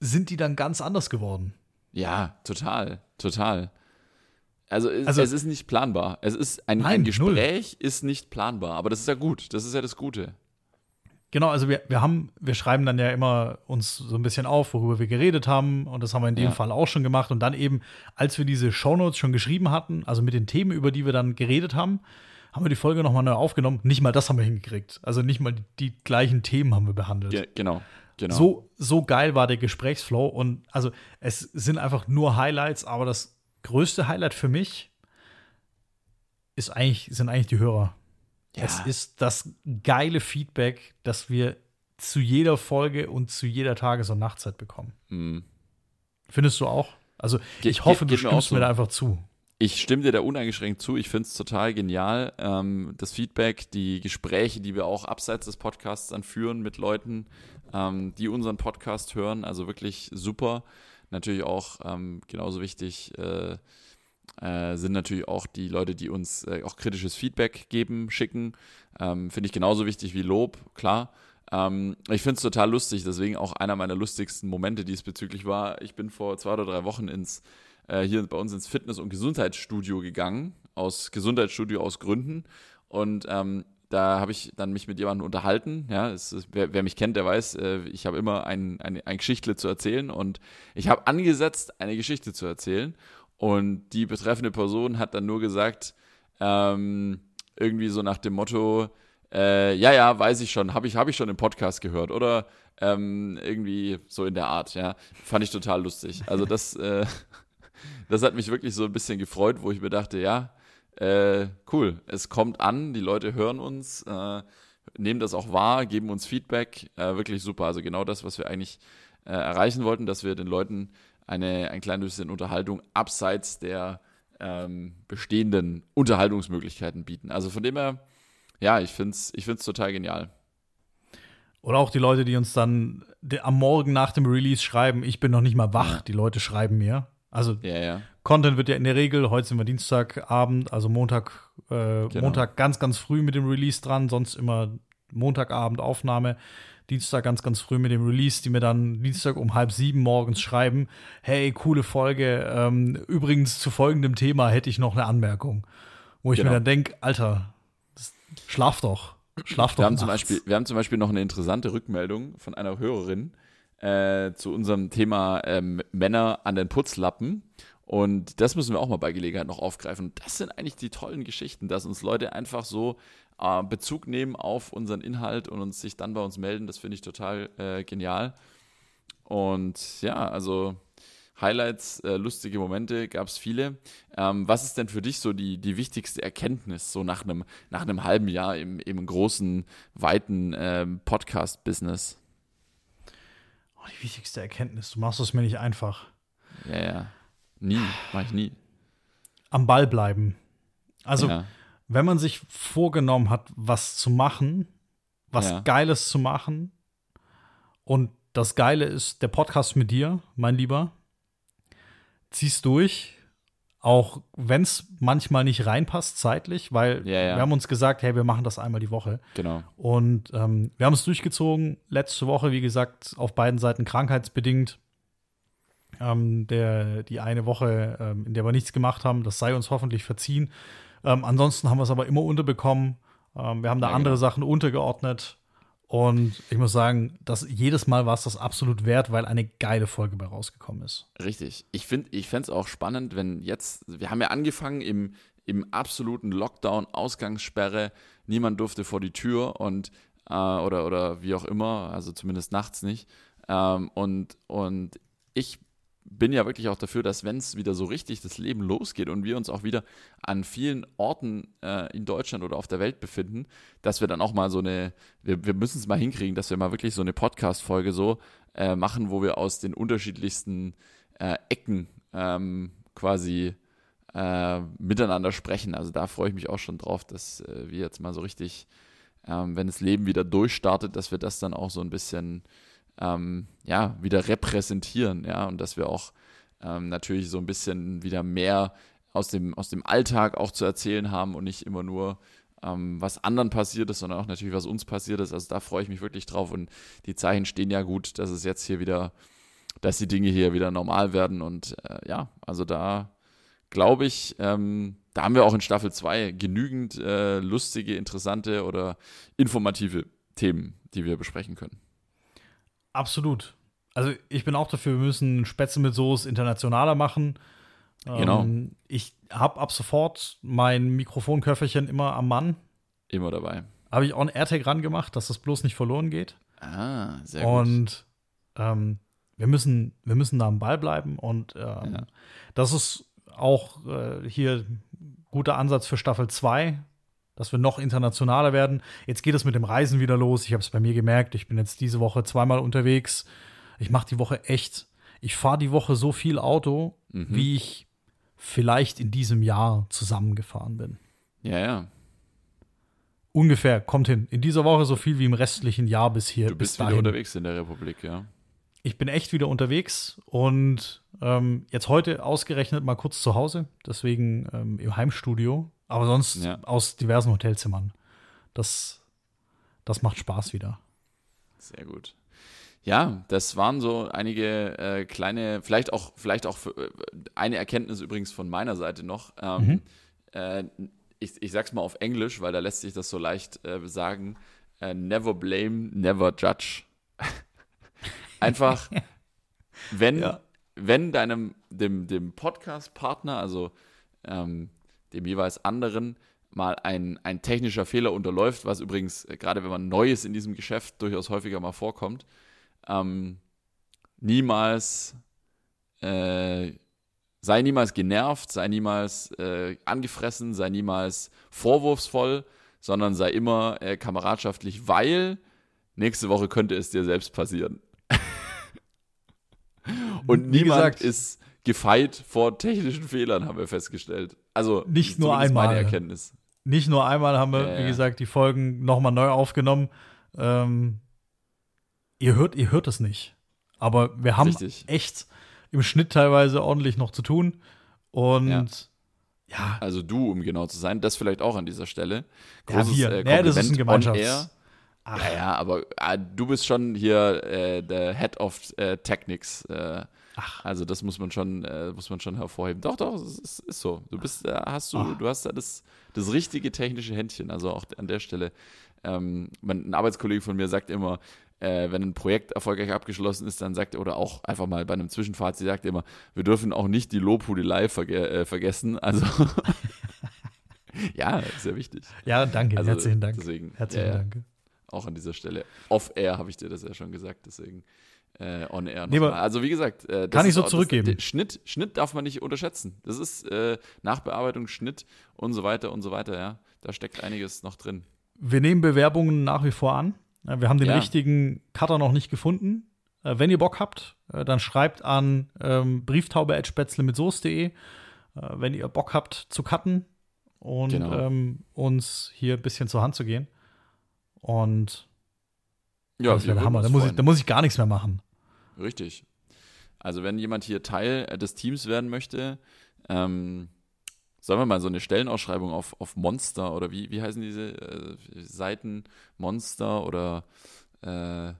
sind die dann ganz anders geworden.
Ja, total, total. Also es, also, es ist nicht planbar. Es ist ein, nein, ein Gespräch null. ist nicht planbar, aber das ist ja gut. Das ist ja das Gute.
Genau, also wir, wir haben, wir schreiben dann ja immer uns so ein bisschen auf, worüber wir geredet haben. Und das haben wir in dem ja. Fall auch schon gemacht. Und dann eben, als wir diese Shownotes schon geschrieben hatten, also mit den Themen, über die wir dann geredet haben, haben wir die Folge nochmal neu aufgenommen. Nicht mal das haben wir hingekriegt. Also nicht mal die, die gleichen Themen haben wir behandelt.
Ja, genau. Genau.
So, so geil war der Gesprächsflow. Und also es sind einfach nur Highlights, aber das größte Highlight für mich ist eigentlich, sind eigentlich die Hörer. Ja. Es ist das geile Feedback, das wir zu jeder Folge und zu jeder Tages- und Nachtzeit bekommen. Mhm. Findest du auch? Also, Ge ich hoffe, du stimmst mir, so. mir da einfach zu.
Ich stimme dir da uneingeschränkt zu. Ich finde es total genial. Ähm, das Feedback, die Gespräche, die wir auch abseits des Podcasts dann führen mit Leuten, ähm, die unseren Podcast hören. Also wirklich super. natürlich auch ähm, genauso wichtig äh, äh, sind natürlich auch die Leute, die uns äh, auch kritisches Feedback geben, schicken. Ähm, finde ich genauso wichtig wie Lob, klar. Ähm, ich finde es total lustig, deswegen auch einer meiner lustigsten Momente diesbezüglich war, ich bin vor zwei oder drei Wochen ins, äh, hier bei uns ins Fitness- und Gesundheitsstudio gegangen, aus Gesundheitsstudio aus Gründen. Und ähm, da habe ich dann mich mit jemandem unterhalten. Ja, ist, wer, wer, mich kennt, der weiß, äh, ich habe immer ein, ein, ein Geschichtle zu erzählen und ich habe angesetzt, eine Geschichte zu erzählen. Und die betreffende Person hat dann nur gesagt, ähm, irgendwie so nach dem Motto, äh, ja, ja, weiß ich schon, habe ich, hab ich schon im Podcast gehört oder ähm, irgendwie so in der Art, ja. Fand ich total lustig. Also das, äh, <laughs> das hat mich wirklich so ein bisschen gefreut, wo ich mir dachte, ja, äh, cool, es kommt an, die Leute hören uns, äh, nehmen das auch wahr, geben uns Feedback, äh, wirklich super. Also genau das, was wir eigentlich äh, erreichen wollten, dass wir den Leuten eine, ein kleines bisschen Unterhaltung abseits der ähm, bestehenden Unterhaltungsmöglichkeiten bieten. Also von dem her, ja, ich finde es ich find's total genial.
Oder auch die Leute, die uns dann am Morgen nach dem Release schreiben, ich bin noch nicht mal wach, die Leute schreiben mir. Also
ja, ja.
Content wird ja in der Regel, heute sind wir Dienstagabend, also Montag, äh, genau. Montag ganz, ganz früh mit dem Release dran, sonst immer Montagabend Aufnahme. Dienstag ganz, ganz früh mit dem Release, die mir dann Dienstag um halb sieben morgens schreiben, hey, coole Folge, ähm, übrigens zu folgendem Thema hätte ich noch eine Anmerkung. Wo ich genau. mir dann denke, Alter, schlaf doch. Schlaf doch.
Wir haben, zum Beispiel, wir haben zum Beispiel noch eine interessante Rückmeldung von einer Hörerin äh, zu unserem Thema ähm, Männer an den Putzlappen. Und das müssen wir auch mal bei Gelegenheit noch aufgreifen. Das sind eigentlich die tollen Geschichten, dass uns Leute einfach so äh, Bezug nehmen auf unseren Inhalt und uns sich dann bei uns melden. Das finde ich total äh, genial. Und ja, also Highlights, äh, lustige Momente gab es viele. Ähm, was ist denn für dich so die, die wichtigste Erkenntnis, so nach einem nach einem halben Jahr im, im großen, weiten ähm, Podcast-Business?
Oh, die wichtigste Erkenntnis, du machst es mir nicht einfach.
Ja, ja. Nie, mach ich nie.
Am Ball bleiben. Also, ja wenn man sich vorgenommen hat, was zu machen, was ja. Geiles zu machen, und das Geile ist der Podcast mit dir, mein Lieber, ziehst durch, auch wenn es manchmal nicht reinpasst zeitlich, weil ja, ja. wir haben uns gesagt, hey, wir machen das einmal die Woche.
Genau.
Und ähm, wir haben es durchgezogen. Letzte Woche, wie gesagt, auf beiden Seiten krankheitsbedingt. Ähm, der, die eine Woche, ähm, in der wir nichts gemacht haben, das sei uns hoffentlich verziehen. Ähm, ansonsten haben wir es aber immer unterbekommen. Ähm, wir haben da ja, andere genau. Sachen untergeordnet. Und ich muss sagen, dass jedes Mal war es das absolut wert, weil eine geile Folge bei rausgekommen ist.
Richtig. Ich finde ich es auch spannend, wenn jetzt, wir haben ja angefangen im, im absoluten Lockdown, Ausgangssperre, niemand durfte vor die Tür und äh, oder, oder wie auch immer, also zumindest nachts nicht. Ähm, und, und ich bin ja wirklich auch dafür, dass wenn es wieder so richtig das Leben losgeht und wir uns auch wieder an vielen Orten äh, in Deutschland oder auf der Welt befinden, dass wir dann auch mal so eine, wir, wir müssen es mal hinkriegen, dass wir mal wirklich so eine Podcast-Folge so äh, machen, wo wir aus den unterschiedlichsten äh, Ecken ähm, quasi äh, miteinander sprechen. Also da freue ich mich auch schon drauf, dass äh, wir jetzt mal so richtig, ähm, wenn das Leben wieder durchstartet, dass wir das dann auch so ein bisschen ähm, ja, wieder repräsentieren, ja, und dass wir auch ähm, natürlich so ein bisschen wieder mehr aus dem, aus dem Alltag auch zu erzählen haben und nicht immer nur ähm, was anderen passiert ist, sondern auch natürlich, was uns passiert ist. Also da freue ich mich wirklich drauf und die Zeichen stehen ja gut, dass es jetzt hier wieder, dass die Dinge hier wieder normal werden und äh, ja, also da glaube ich, ähm, da haben wir auch in Staffel 2 genügend äh, lustige, interessante oder informative Themen, die wir besprechen können.
Absolut. Also ich bin auch dafür, wir müssen Spätzle mit Soße internationaler machen.
Genau.
Ähm, ich habe ab sofort mein Mikrofonköfferchen immer am Mann.
Immer dabei.
Habe ich auch ein AirTag ran gemacht, dass das bloß nicht verloren geht.
Ah, sehr
gut. Und ähm, wir, müssen, wir müssen da am Ball bleiben. Und ähm, ja. das ist auch äh, hier guter Ansatz für Staffel 2 dass wir noch internationaler werden. Jetzt geht es mit dem Reisen wieder los. Ich habe es bei mir gemerkt. Ich bin jetzt diese Woche zweimal unterwegs. Ich mache die Woche echt. Ich fahre die Woche so viel Auto, mhm. wie ich vielleicht in diesem Jahr zusammengefahren bin.
Ja, ja.
Ungefähr, kommt hin. In dieser Woche so viel wie im restlichen Jahr bis hier.
Du bist wieder unterwegs in der Republik, ja.
ich bin echt wieder unterwegs und ähm, jetzt heute ausgerechnet mal kurz zu Hause, deswegen ähm, im Heimstudio, aber sonst ja. aus diversen Hotelzimmern. Das, das macht Spaß wieder.
Sehr gut. Ja, das waren so einige äh, kleine, vielleicht auch, vielleicht auch für, äh, eine Erkenntnis übrigens von meiner Seite noch. Ähm, mhm. äh, ich, ich sag's mal auf Englisch, weil da lässt sich das so leicht äh, sagen. Äh, never blame, never judge. <laughs> Einfach, <laughs> wenn, ja. wenn deinem, dem, dem Podcast-Partner, also ähm, dem jeweils anderen, mal ein, ein technischer Fehler unterläuft, was übrigens, äh, gerade wenn man neu ist in diesem Geschäft, durchaus häufiger mal vorkommt, ähm, niemals, äh, sei niemals genervt, sei niemals äh, angefressen, sei niemals vorwurfsvoll, sondern sei immer äh, kameradschaftlich, weil nächste Woche könnte es dir selbst passieren. <laughs> Und Wie niemand gesagt, ist gefeit vor technischen Fehlern, haben wir festgestellt. Also
nicht nur einmal.
Meine Erkenntnis.
Nicht nur einmal haben wir, äh, wie gesagt, die Folgen nochmal neu aufgenommen. Ähm, ihr hört, ihr hört es nicht. Aber wir haben Richtig. echt im Schnitt teilweise ordentlich noch zu tun. Und ja. ja.
Also du, um genau zu sein, das vielleicht auch an dieser Stelle. Großes,
ja, wir. Äh, ja, das ist ein Gemeinschafts
Ach. Ja, ja, aber ah, du bist schon hier äh, der Head of äh, Technics. Äh, Ach. Also das muss man schon, äh, muss man schon hervorheben. Doch, doch, es ist, ist so. Du bist, äh, hast du, Ach. du hast da das, das richtige technische Händchen. Also auch an der Stelle. Ähm, mein, ein Arbeitskollege von mir sagt immer, äh, wenn ein Projekt erfolgreich abgeschlossen ist, dann sagt er, oder auch einfach mal bei einem Zwischenfazit, sagt er immer, wir dürfen auch nicht die Lobhudelei verge äh, vergessen. Also <laughs> ja, sehr wichtig.
Ja, danke,
also,
herzlichen Dank.
Deswegen,
herzlichen Dank.
Auch an dieser Stelle. Off-Air habe ich dir das ja schon gesagt, deswegen äh, on-air. Nee, also wie gesagt,
äh, kann ich so auch, zurückgeben.
Das, Schnitt, Schnitt darf man nicht unterschätzen. Das ist äh, Nachbearbeitung, Schnitt und so weiter und so weiter, ja. Da steckt einiges noch drin.
Wir nehmen Bewerbungen nach wie vor an. Wir haben den ja. richtigen Cutter noch nicht gefunden. Äh, wenn ihr Bock habt, äh, dann schreibt an ähm, brieftaube.spätzle mit Soße.de, äh, wenn ihr Bock habt zu cutten und genau. ähm, uns hier ein bisschen zur Hand zu gehen. Und
ja, das wäre
der Hammer. Da muss, ich, da muss ich gar nichts mehr machen.
Richtig. Also wenn jemand hier Teil des Teams werden möchte, ähm, Sollen wir mal so eine Stellenausschreibung auf, auf Monster oder wie, wie heißen diese äh, Seiten? Monster oder äh,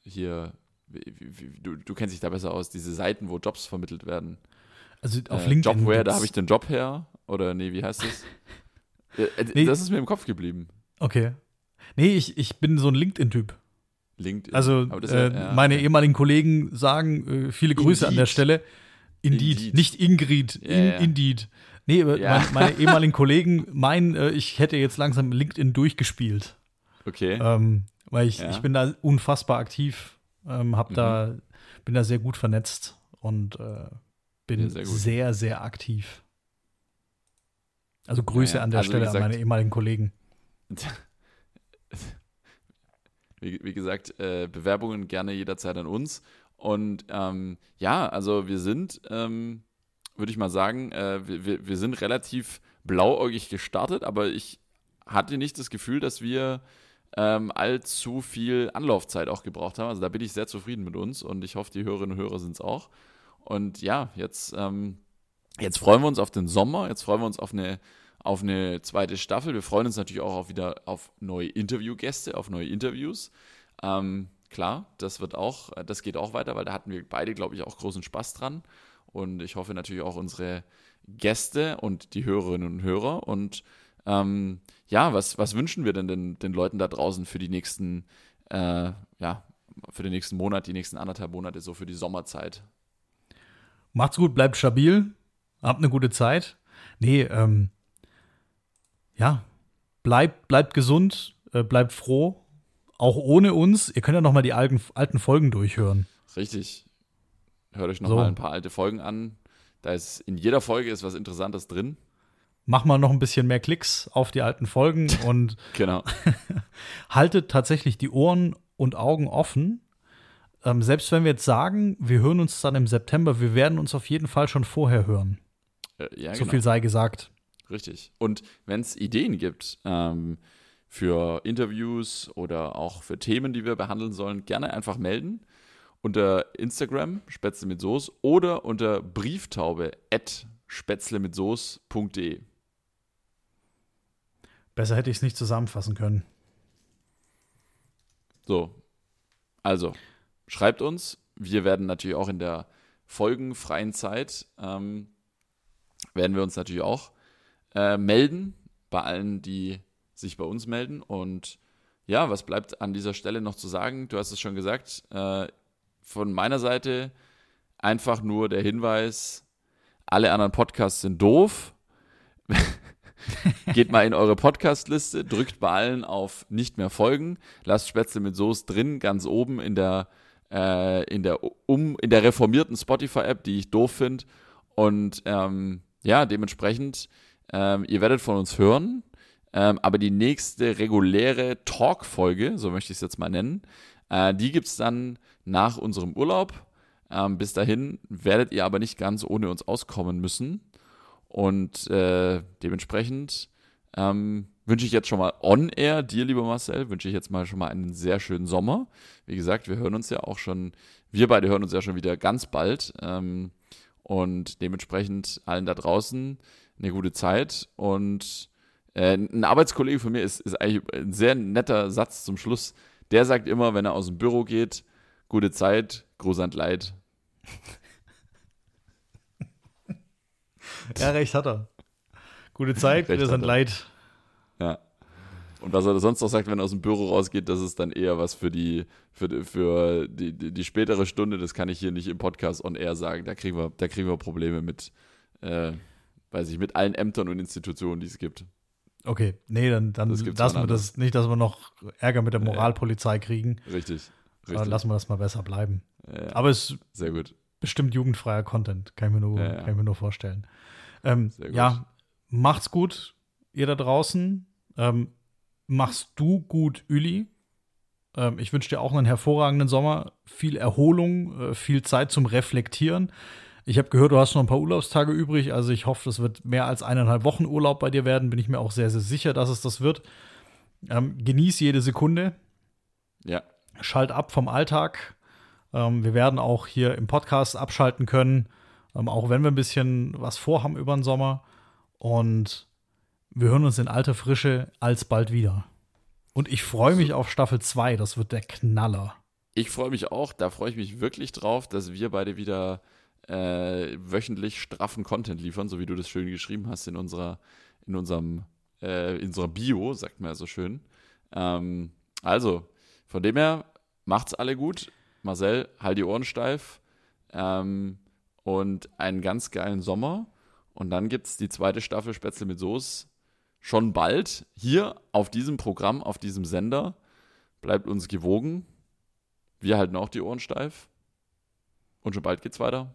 hier, wie, wie, du, du kennst dich da besser aus, diese Seiten, wo Jobs vermittelt werden.
Also auf äh, LinkedIn.
Jobware, da habe ich den Job her. Oder nee, wie heißt das? <laughs> Äh, nee. Das ist mir im Kopf geblieben.
Okay. Nee, ich, ich bin so ein LinkedIn-Typ.
LinkedIn.
Also äh, ja, meine okay. ehemaligen Kollegen sagen äh, viele Grüße Indeed. an der Stelle. Indeed, Indeed. nicht Ingrid, in, ja, Indeed. Nee, ja. meine, meine <laughs> ehemaligen Kollegen meinen, äh, ich hätte jetzt langsam LinkedIn durchgespielt.
Okay.
Ähm, weil ich, ja. ich bin da unfassbar aktiv, ähm, hab mhm. da, bin da sehr gut vernetzt und äh, bin sehr, sehr, sehr, aktiv. Also Grüße an der also, Stelle gesagt, an meine ehemaligen Kollegen. <laughs>
Wie, wie gesagt, äh, Bewerbungen gerne jederzeit an uns. Und ähm, ja, also wir sind, ähm, würde ich mal sagen, äh, wir, wir sind relativ blauäugig gestartet, aber ich hatte nicht das Gefühl, dass wir ähm, allzu viel Anlaufzeit auch gebraucht haben. Also da bin ich sehr zufrieden mit uns und ich hoffe, die Hörerinnen und Hörer sind es auch. Und ja, jetzt, ähm, jetzt freuen wir uns auf den Sommer, jetzt freuen wir uns auf eine, auf eine zweite Staffel. Wir freuen uns natürlich auch wieder auf neue Interviewgäste, auf neue Interviews. Ähm, klar, das wird auch, das geht auch weiter, weil da hatten wir beide, glaube ich, auch großen Spaß dran. Und ich hoffe natürlich auch unsere Gäste und die Hörerinnen und Hörer. Und ähm, ja, was, was wünschen wir denn den, den Leuten da draußen für die nächsten, äh, ja, für den nächsten Monat, die nächsten anderthalb Monate, so für die Sommerzeit?
Macht's gut, bleibt stabil, habt eine gute Zeit. Nee, ähm, ja, bleibt, bleibt gesund, äh, bleibt froh auch ohne uns. Ihr könnt ja noch mal die alten, alten Folgen durchhören.
Richtig. Hört euch noch so. mal ein paar alte Folgen an. Da ist in jeder Folge ist was Interessantes drin.
Mach mal noch ein bisschen mehr Klicks auf die alten Folgen <laughs> und
genau. <laughs>
haltet tatsächlich die Ohren und Augen offen. Ähm, selbst wenn wir jetzt sagen, wir hören uns dann im September, wir werden uns auf jeden Fall schon vorher hören.
Äh, ja,
so genau. viel sei gesagt.
Richtig. Und wenn es Ideen gibt, ähm, für Interviews oder auch für Themen, die wir behandeln sollen, gerne einfach melden. unter Instagram, Spätzle mit Soße, oder unter Brieftaube at spätzlemitsoße.de.
Besser hätte ich es nicht zusammenfassen können.
So, also schreibt uns. Wir werden natürlich auch in der folgenfreien Zeit, ähm, werden wir uns natürlich auch äh, melden bei allen, die sich bei uns melden. Und ja, was bleibt an dieser Stelle noch zu sagen? Du hast es schon gesagt. Äh, von meiner Seite einfach nur der Hinweis, alle anderen Podcasts sind doof. <laughs> Geht mal in eure Podcast-Liste, drückt bei allen auf Nicht mehr folgen, lasst Spätzle mit Soße drin, ganz oben in der, äh, in der, um, in der reformierten Spotify-App, die ich doof finde. Und ähm, ja, dementsprechend, ähm, ihr werdet von uns hören. Ähm, aber die nächste reguläre Talk-Folge, so möchte ich es jetzt mal nennen, äh, die gibt es dann nach unserem Urlaub. Ähm, bis dahin werdet ihr aber nicht ganz ohne uns auskommen müssen. Und äh, dementsprechend ähm, wünsche ich jetzt schon mal on air, dir, lieber Marcel, wünsche ich jetzt mal schon mal einen sehr schönen Sommer. Wie gesagt, wir hören uns ja auch schon, wir beide hören uns ja schon wieder ganz bald. Ähm, und dementsprechend allen da draußen eine gute Zeit. Und äh, ein Arbeitskollege von mir ist, ist eigentlich ein sehr netter Satz zum Schluss. Der sagt immer, wenn er aus dem Büro geht, gute Zeit, Gruß und Leid. <laughs>
ja, recht hat er. Gute <laughs> Zeit, Gruß und Leid.
Ja. Und was er sonst noch sagt, wenn er aus dem Büro rausgeht, das ist dann eher was für die, für, für die, die, die spätere Stunde. Das kann ich hier nicht im Podcast on air sagen. Da kriegen wir, da kriegen wir Probleme mit, äh, weiß ich, mit allen Ämtern und Institutionen, die es gibt.
Okay, nee, dann, dann lassen wir das nicht, dass wir noch Ärger mit der Moralpolizei kriegen.
Richtig.
richtig. Lassen wir das mal besser bleiben. Ja, Aber es ist
sehr gut.
bestimmt jugendfreier Content, kann ich mir nur, ja, Kann ich mir nur vorstellen. Ähm, ja, macht's gut, ihr da draußen. Ähm, machst du gut, Uli. Ähm, ich wünsche dir auch einen hervorragenden Sommer, viel Erholung, äh, viel Zeit zum Reflektieren. Ich habe gehört, du hast noch ein paar Urlaubstage übrig. Also ich hoffe, das wird mehr als eineinhalb Wochen Urlaub bei dir werden. Bin ich mir auch sehr, sehr sicher, dass es das wird. Ähm, genieß jede Sekunde.
Ja.
Schalt ab vom Alltag. Ähm, wir werden auch hier im Podcast abschalten können, ähm, auch wenn wir ein bisschen was vorhaben über den Sommer. Und wir hören uns in alter Frische alsbald wieder. Und ich freue mich auf Staffel 2. Das wird der Knaller.
Ich freue mich auch. Da freue ich mich wirklich drauf, dass wir beide wieder äh, wöchentlich straffen Content liefern, so wie du das schön geschrieben hast in unserer, in unserem, äh, in unserer Bio, sagt man ja so schön. Ähm, also, von dem her, macht's alle gut. Marcel, halt die Ohren steif. Ähm, und einen ganz geilen Sommer. Und dann gibt's die zweite Staffel Spätzle mit Soße schon bald hier auf diesem Programm, auf diesem Sender. Bleibt uns gewogen. Wir halten auch die Ohren steif. Und schon bald geht's weiter.